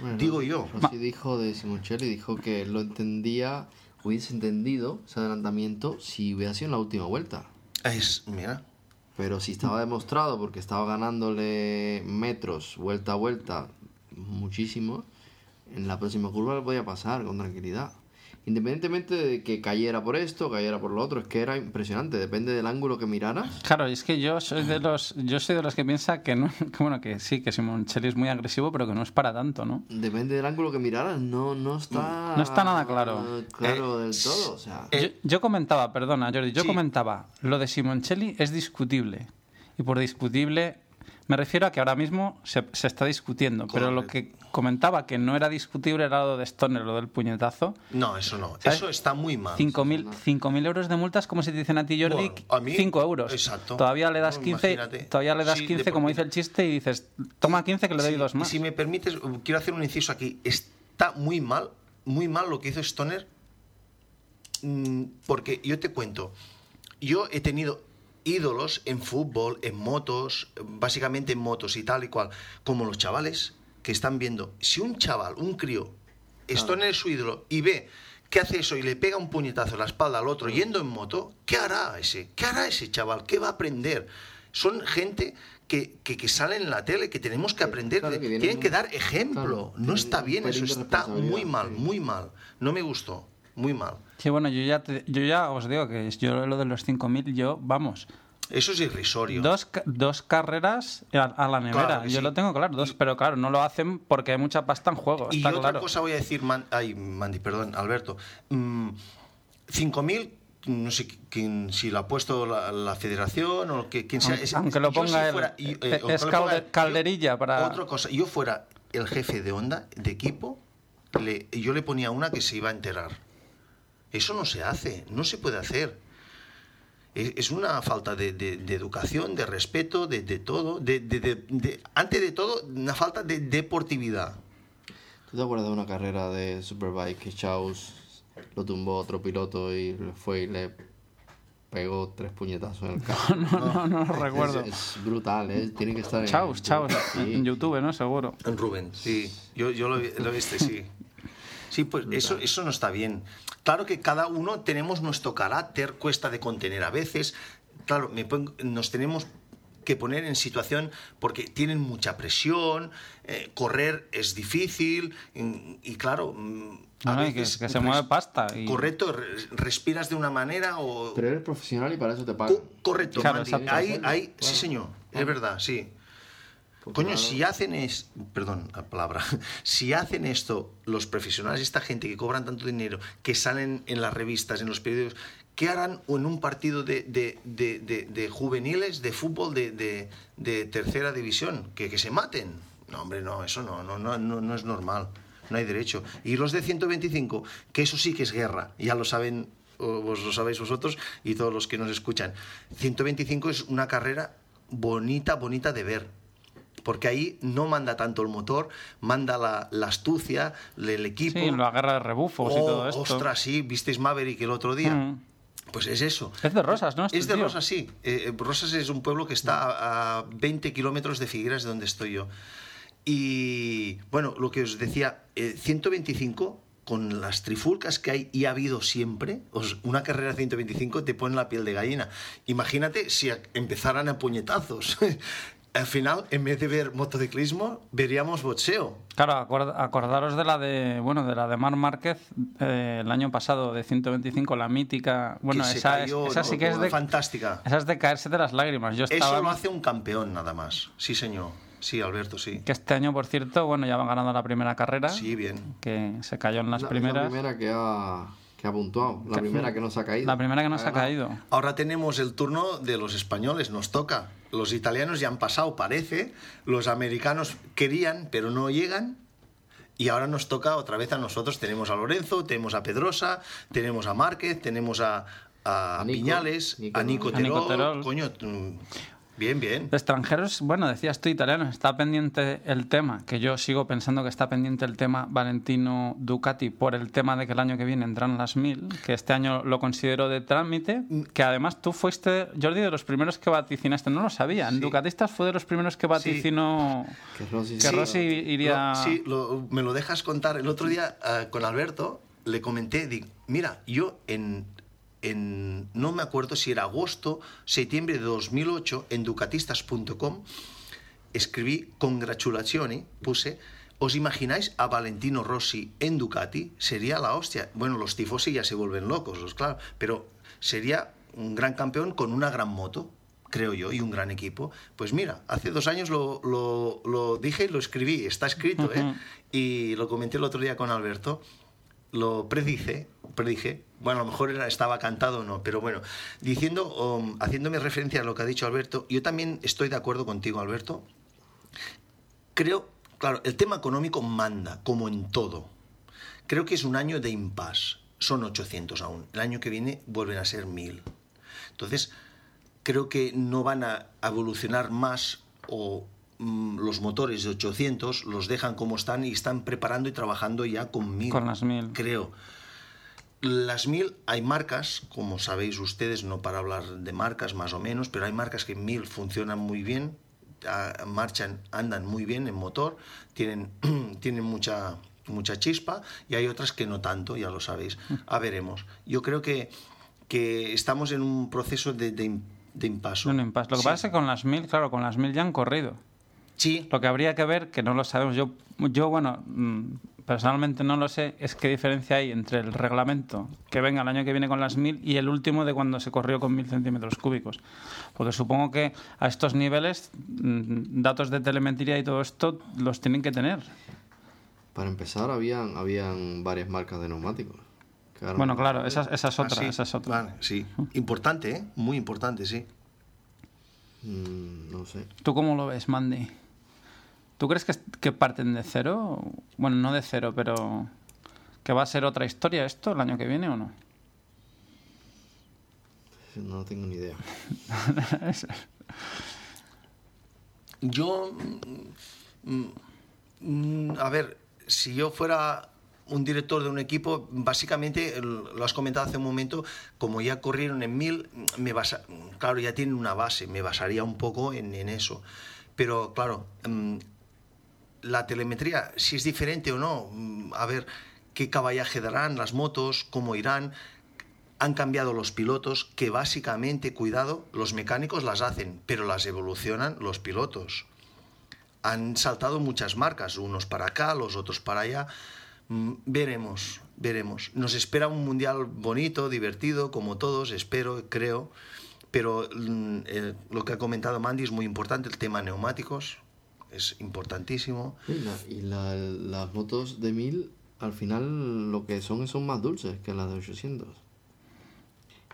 Bueno, Digo yo. Rossi dijo de Simoncelli, dijo que lo entendía, hubiese entendido ese adelantamiento si hubiera sido en la última vuelta. Es, mira, Pero si estaba demostrado, porque estaba ganándole metros vuelta a vuelta, muchísimo, en la próxima curva le podía pasar con tranquilidad. Independientemente de que cayera por esto, cayera por lo otro, es que era impresionante, depende del ángulo que miraras. Claro, es que yo soy de los, yo soy de los que piensa que no, que bueno, que sí, que Simoncelli es muy agresivo, pero que no es para tanto, ¿no? Depende del ángulo que miraras, no, no está... No está nada claro. Claro Eh, del todo, o sea... Yo, yo comentaba, perdona, Jordi, yo Sí. comentaba, lo de Simoncelli es discutible. Y por discutible me refiero a que ahora mismo se, se está discutiendo. Pero lo que comentaba que no era discutible era lo de Stoner, lo del puñetazo. no, eso no, ¿Sabes? eso está muy mal. 5.000 5.000 euros de multas, como si te dicen a ti, Jordi, Bueno, a mí, 5 euros. exacto. Todavía le das No, 15, imagínate. todavía le das Sí, 15 de como dice el chiste, y dices, toma 15 que le doy Sí, dos y más. Si me permites, quiero hacer un inciso aquí. Está muy mal, muy mal lo que hizo Stoner, mm, porque yo te cuento, yo he tenido ídolos en fútbol, en motos, básicamente en motos y tal y cual, como los chavales que están viendo. Si un chaval, un crío, Stoner es su ídolo y ve que hace eso y le pega un puñetazo en la espalda al otro yendo en moto, ¿qué hará ese? ¿Qué hará ese chaval? ¿Qué va a aprender? Son gente que, que, que sale en la tele, que tenemos que aprender, claro, que tienen que dar ejemplo. claro, no está bien, eso está muy mal, muy mal. No me gustó, muy mal. Sí, bueno, yo ya, te- yo ya os digo que yo lo de los 5.000, yo, vamos, Eso es irrisorio. Dos, dos carreras a, a la nevera. Claro Yo sí. lo tengo claro, dos, pero claro, no lo hacen porque hay mucha pasta en juego. Y está otra claro. cosa voy a decir, Man- ay, Mandy, perdón, Alberto. Mm, 5.000, no sé quién, si lo ha puesto la, la federación o que, quien sea. Aunque- Es- aunque lo ponga si él, eh, o es ponga yo- calderilla para- Otra cosa, yo fuera el jefe de Honda, de equipo, le, yo le ponía una que se iba a enterar. Eso no se hace, no se puede hacer. Es, es una falta de, de- de educación, de respeto, de, de todo. De, de- de- de- antes de todo, una falta de deportividad. ¿Tú te acuerdas de una carrera de Superbike que Chaus lo tumbó otro piloto y le fue y le pegó tres puñetazos en el carro? No, no, no lo recuerdo. Es, es brutal, ¿eh? Tiene que estar en... Chaos, chaos. Sí. En YouTube, ¿no? Seguro. Rubén, sí, yo, yo lo, lo viste, sí. Sí, pues eso, eso no está bien. Claro que cada uno tenemos nuestro carácter, cuesta de contener a veces. Claro, me pon- nos tenemos que poner en situación porque tienen mucha presión, eh, correr es difícil y, y claro, mm, a No, que- veces que se mueve pasta y- Correcto, re- respiras de una manera o Pero eres profesional y para eso te pagan. Co- correcto, Claro, Mandy. Ahí, sí señor, es verdad, sí. Coño, si hacen es, perdón la palabra, si hacen esto los profesionales, esta gente que cobran tanto dinero, que salen en las revistas, en los periódicos, ¿qué harán en un partido de, de- de- de- juveniles, de fútbol, de, tercera división? ¿Que, que se maten. No, hombre, no, eso no, no, no, no, es normal, no hay derecho. Y los de 125, que eso sí que es guerra, ya lo saben, vos lo sabéis vosotros y todos los que nos escuchan. 125 es una carrera bonita, bonita de ver porque ahí no manda tanto el motor, manda la, la astucia, el equipo. Sí, la guerra de rebufos y Oh, todo esto. Ostras, sí, visteis Maverick el otro día. Mm. Pues es eso. Es de Rosas, ¿no? Este Es de tío. Rosas, sí. Eh, eh, Rosas es un pueblo que está a, a 20 kilómetros de Figueras, de donde estoy yo. Y bueno, lo que os decía, eh, 125 con las trifulcas que hay y ha habido siempre, una carrera 125 te pone la piel de gallina. Imagínate si empezaran a puñetazos. Al final, en vez de ver motociclismo, veríamos boxeo. Claro, acord- acordaros de la de, bueno, de la de Mar Márquez eh, el año pasado de 125, la mítica. Bueno, que esa, cayó, es, esa ¿no? sí que es de, Fantástica. esa es de caerse de las lágrimas. Yo estaba Eso lo hace un campeón nada más. Sí, señor. Sí, Alberto, sí. que este año, por cierto, bueno, ya van ganando la primera carrera. Sí, bien. Que se cayó en las la- primeras. La primera que ha, que ha puntuado. La Que- primera que nos ha caído. La primera que nos ha caído. Ahora tenemos el turno de los españoles, nos toca. Los italianos ya han pasado, parece. Los americanos querían, pero no llegan. Y ahora nos toca otra vez a nosotros. Tenemos a Lorenzo, tenemos a Pedrosa, tenemos a Márquez, tenemos a, a, A Nico, Piñales, Nico a Nico A Nico Terol, Terol. coño, mm, bien, bien. De extranjeros, bueno, decías tú italiano, está pendiente el tema, que yo sigo pensando que está pendiente el tema Valentino Ducati por el tema de que el año que viene entran las mil, que este año lo considero de trámite, que además tú fuiste, Jordi, de los primeros que vaticinaste, no lo sabía, en Sí. Ducatistas fue de los primeros que vaticinó Que Rossi, que sí. Rossi iría... Lo- sí, lo- me lo dejas contar. El otro día ah, con Alberto le comenté, digo, mira, yo en, en, no me acuerdo si era agosto, septiembre de 2008, en ducatistas.com, escribí congratulazioni, puse, ¿os imagináis a Valentino Rossi en Ducati? Sería la hostia. Bueno, los tifosi ya se vuelven locos, los claro, pero sería un gran campeón con una gran moto, creo yo, y un gran equipo. Pues mira, hace dos años lo, lo- lo dije y lo escribí, está escrito, ¿eh? Y lo comenté el otro día con Alberto lo predice, predije, bueno, a lo mejor estaba cantado o no, pero bueno, diciendo, um, haciéndome referencia a lo que ha dicho Alberto, yo también estoy de acuerdo contigo, Alberto. Creo, claro, el tema económico manda, como en todo. Creo que es un año de impasse. Son 800 aún. El año que viene vuelven a ser 1000. Entonces, creo que no van a evolucionar más o los motores de 800 los dejan como están y están preparando y trabajando ya con 1000. Con las 1000. Creo. Las 1000 hay marcas, como sabéis ustedes, no para hablar de marcas más o menos, pero hay marcas que en 1000 funcionan muy bien, marchan, andan muy bien en motor, tienen, tienen mucha, mucha chispa y hay otras que no tanto, ya lo sabéis. A veremos. Yo creo que, que estamos en un proceso de, de, de impaso. Un impasse. Lo que Sí. pasa es que con las mil, claro, con las mil ya han corrido. Sí, Lo que habría que ver, que no lo sabemos, yo, yo bueno, mm, personalmente no lo sé, es qué diferencia hay entre el reglamento que venga el año que viene con las 1000 y el último de cuando se corrió con 1000 centímetros cúbicos. Porque supongo que a estos niveles, mm, datos de telemetría y todo esto los tienen que tener. Para empezar, habían, habían varias marcas de neumáticos. Bueno, no- claro, esa, esa es Ah, otra, sí. esa es otra. Vale, sí. Importante, ¿eh? Muy importante, sí. Mm, no sé. ¿Tú cómo lo ves, Mandy? ¿Tú crees que, que parten de cero? Bueno, no de cero, pero que va a ser otra historia esto el año que viene o no? No tengo ni idea. Yo, mm, mm, a ver, si yo fuera un director de un equipo, básicamente, lo has comentado hace un momento, como ya corrieron en mil, me basa, claro, ya tienen una base, me basaría un poco en, en eso. Pero claro, mm, la telemetría, si es diferente o no, mm, a ver qué caballaje darán las motos, cómo irán. Han cambiado los pilotos, que básicamente, cuidado, los mecánicos las hacen, pero las evolucionan los pilotos. Han saltado muchas marcas, unos para acá, los otros para allá. Mm, Veremos, veremos. Nos espera un mundial bonito, divertido, como todos, espero, creo. Pero mm, eh, lo que ha comentado Mandy es muy importante, el tema neumáticos es importantísimo. Y, la- y la- las motos de 1000, al final, lo que son son más dulces que las de 800.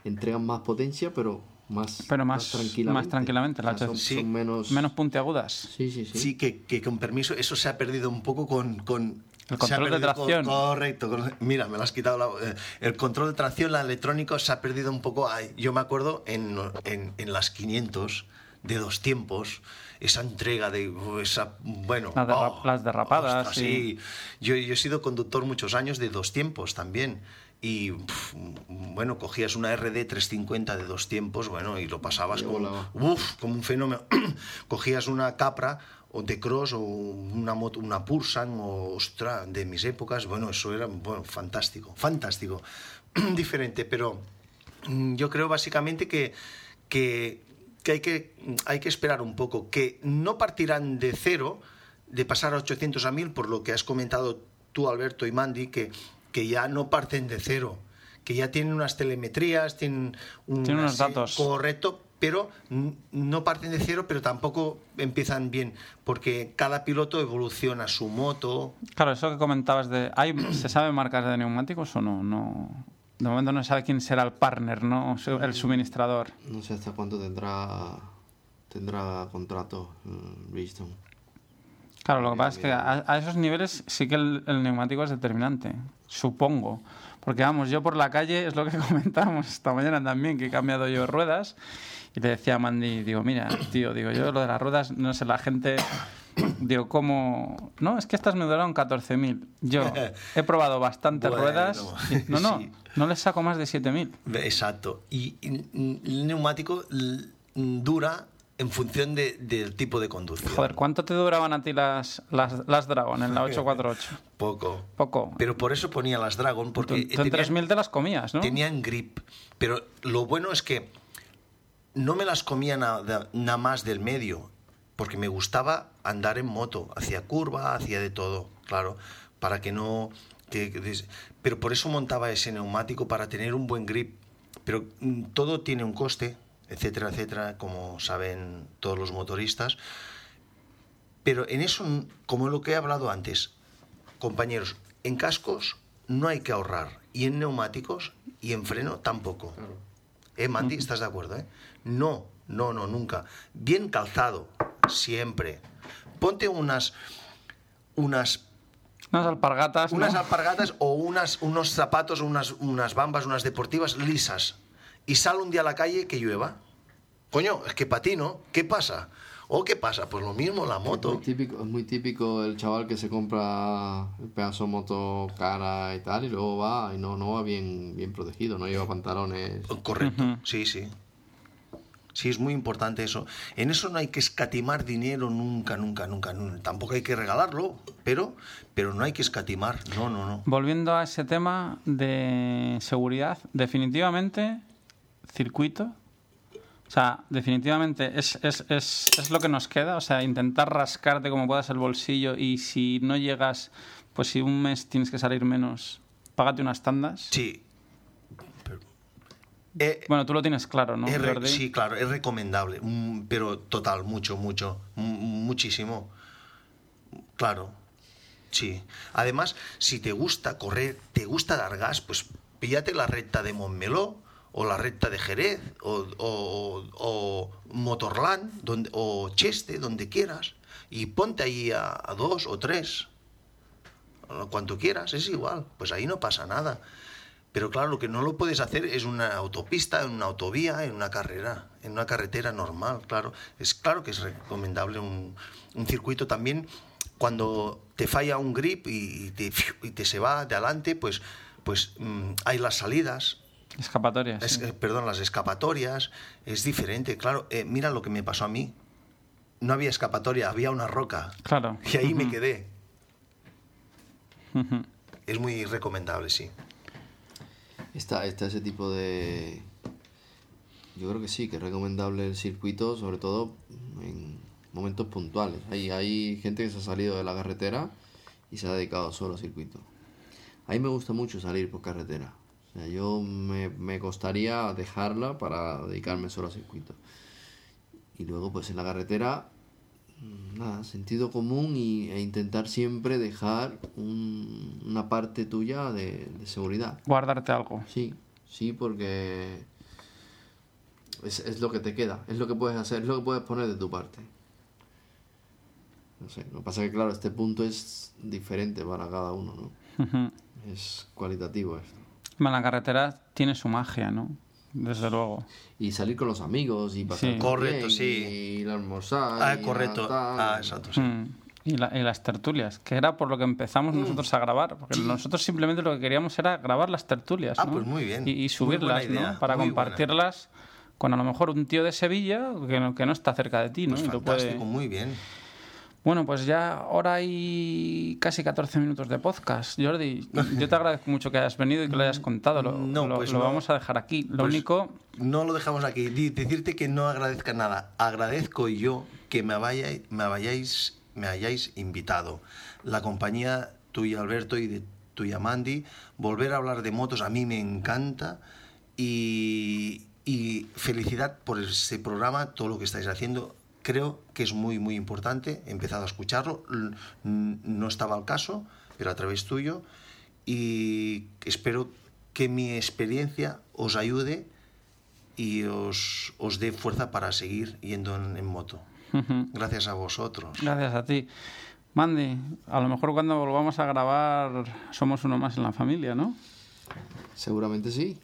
Entregan más potencia, pero más, Pero más- tranquilamente. más tranquilamente, O sea, las son, Sí. son menos... Menos puntiagudas. Sí, sí, sí. Sí, que, que con permiso, eso se ha perdido un poco con... con El control de perdido con- tracción. correcto. con- mira, me lo has quitado. la- eh, el control de tracción, la electrónico, se ha perdido un poco. Ay, yo me acuerdo en, en, en las 500 de dos tiempos, esa entrega de uh, esa... Bueno, Las derra- oh, las derrapadas, ostras, sí. sí. Yo, yo he sido conductor muchos años de dos tiempos también. Y pf, bueno, cogías una RD 350 de dos tiempos, bueno, y lo pasabas como, volaba. uf, como un fenómeno. Cogías una Capra o de cross o una moto, una Pursan o ostra, de mis épocas, bueno, eso era bueno, fantástico, fantástico. Diferente, pero mm, yo creo básicamente que, que, que hay que hay que esperar un poco, que no partirán de cero, de pasar a 800 a 1000, por lo que has comentado tú, Alberto y Mandy, que, que ya no parten de cero, que ya tienen unas telemetrías, tienen, Tienen unos datos. Correcto, pero no parten de cero, pero tampoco empiezan bien, porque cada piloto evoluciona su moto. Claro, eso que comentabas de... ¿hay, ¿Se sabe marcas de neumáticos o no? no? De momento no sabe quién será el partner, ¿no? El suministrador. No sé hasta cuánto tendrá tendrá contrato mm, Bridgestone. Claro, lo que pasa es que a, a esos niveles sí que el, el neumático es determinante, supongo. Porque vamos, yo por la calle, es lo que comentábamos esta mañana también, que he cambiado yo ruedas. Y le decía a Mandy, digo, mira, tío, digo, yo lo de las ruedas, no sé, la gente, digo, ¿cómo? No, es que estas me duraron 14.000. Yo he probado bastantes Bueno, ruedas. y- no, no, sí. no les saco más de 7.000. Exacto. Y, y- el neumático dura en función de- del tipo de conducción. Joder, ¿cuánto te duraban a ti las, las, las Dragon en la 848? Poco. Poco. Pero por eso ponía las Dragon, Tú, porque tú en tenían- 3.000 te las comías, ¿no? tenían grip. Pero lo bueno es que no me las comía nada, nada más del medio, porque me gustaba andar en moto, hacía curva, hacía de todo, claro, para que no... que- pero por eso montaba ese neumático, para tener un buen grip. Pero mm, todo tiene un coste, etcétera, etcétera, como saben todos los motoristas. Pero en eso, como lo que he hablado antes, compañeros, en cascos no hay que ahorrar. Y en neumáticos y en freno tampoco. ¿Eh, Mandy? ¿Estás de acuerdo? eh? No, no, no, nunca. Bien calzado, siempre. Ponte unas, unas, Unas alpargatas, ¿no? unas alpargatas o unas, unos zapatos, unas, unas bambas, unas deportivas lisas. Y sal un día a la calle que llueva. Coño, es que patino. ¿Qué pasa? ¿O qué pasa? Pues lo mismo la Es moto. muy, típico, es muy típico el chaval que se compra el pedazo de moto cara y tal y luego va y no, no va bien, bien protegido, no lleva pantalones. Correcto, sí, sí. Sí, es muy importante eso. En eso no hay que escatimar dinero nunca, nunca, nunca. nun- Tampoco hay que regalarlo, pero, pero no hay que escatimar. No, no, no. Volviendo a ese tema de seguridad, definitivamente circuito. O sea, definitivamente es, es, es, es lo que nos queda. O sea, intentar rascarte como puedas el bolsillo y si no llegas, pues si un mes tienes que salir menos, págate unas tandas. Sí. Pero- Eh, Bueno, tú lo tienes claro, ¿no? es sí, claro, es recomendable. mm, Pero total, mucho, mucho. mm, Muchísimo. Claro. Sí. Además, si te gusta correr, te gusta dar gas, pues píllate la recta de Montmeló o la recta de Jerez o, Motorland donde, o Cheste, donde quieras, y ponte ahí a, dos o tres, cuanto quieras, es igual, pues ahí no pasa nada. Pero claro, lo que no lo puedes hacer es una autopista, en una autovía, en una carrera, en una carretera normal, claro. Es claro que es recomendable un, circuito también cuando te falla un grip y, y te, y te se va de adelante, pues, pues mm, hay las salidas, Escapatorias. es- sí. perdón, las escapatorias, es diferente. Claro, eh, mira lo que me pasó a mí. No había escapatoria, había una roca. Claro. Y ahí me quedé. Ujú. Es muy recomendable, sí. Está, está ese tipo de... Yo creo que sí, que es recomendable el circuito, sobre todo en momentos puntuales. Hay, hay gente que se ha salido de la carretera y se ha dedicado solo al circuito. A mí me gusta mucho salir por carretera. O sea, yo me, me costaría dejarla para dedicarme solo al circuito. Y luego, pues en la carretera, nada, sentido común y, e intentar siempre dejar un- una parte tuya de, de seguridad. Guardarte algo. Sí, sí, porque es, es lo que te queda, es lo que puedes hacer, es lo que puedes poner de tu parte. No sé, lo que pasa es que, claro, este punto es diferente para cada uno, ¿no? Es cualitativo esto. Bueno, La carretera tiene su magia, ¿no? Desde luego. Y salir con los amigos y pasar Sí. Correcto, bien, sí. Y ir a almorzar. Ah, y correcto. Ah, exacto, sí. Mm. Y, la- y las tertulias, que era por lo que empezamos nosotros a grabar, porque nosotros simplemente lo que queríamos era grabar las tertulias, Ah, ¿no? pues muy bien. Y, y subirlas, buena ¿no? Para muy buena. compartirlas con a lo mejor un tío de Sevilla que no, que no está cerca de ti, ¿no? Pues Y lo puede- fantástico, muy bien. Bueno, pues ya hora y casi 14 minutos de podcast. Jordi, yo te agradezco mucho que hayas venido y que lo hayas contado. Lo, No, lo- pues lo no. vamos a dejar aquí. Lo Pues único, No lo dejamos aquí. Decirte que no agradezca nada. Agradezco yo que me, vayáis, me, vayáis, me hayáis invitado. La compañía tuya, Alberto, y de tuya, Mandy. Volver a hablar de motos a mí me encanta. Y, y felicidad por ese programa, todo lo que estáis haciendo. Creo que es muy, muy importante. He empezado a escucharlo. No estaba al caso, pero a través tuyo. Y espero que mi experiencia os ayude y os, os dé fuerza para seguir yendo en, en moto. Gracias a vosotros. gracias a ti. Mandy, a lo mejor cuando volvamos a grabar somos uno más en la familia, ¿no? Seguramente sí,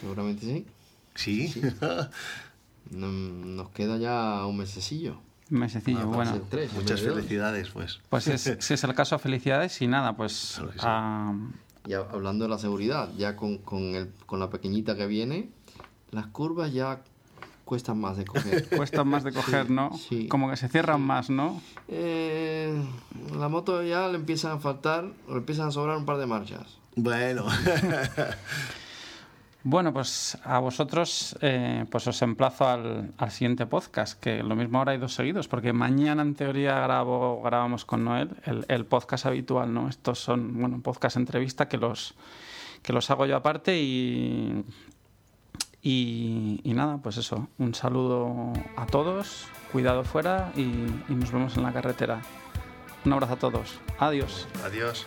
seguramente sí. Sí. Nos queda ya un mesecillo. Un mesecillo, Ah, bueno. Tres, Muchas felicidades, pues. Pues es- si es el caso, felicidades y nada, pues Claro que sí. a- Y hablando de la seguridad, ya con, con, el, con la pequeñita que viene, las curvas ya cuestan más de coger. cuesta más de coger, ¿no? sí. Como que se cierran más, ¿no? Eh, la moto ya le empiezan a faltar, le empiezan a sobrar un par de marchas. Bueno. Bueno, pues a vosotros eh, pues os emplazo al, al siguiente podcast, que lo mismo ahora hay dos seguidos, porque mañana en teoría grabo, grabamos con Noel el, el podcast habitual, ¿no? Estos son, bueno, podcast entrevista que los, que los hago yo aparte y, y, nada, pues eso, un saludo a todos, cuidado fuera y, y nos vemos en la carretera. Un abrazo a todos. Adiós. Adiós.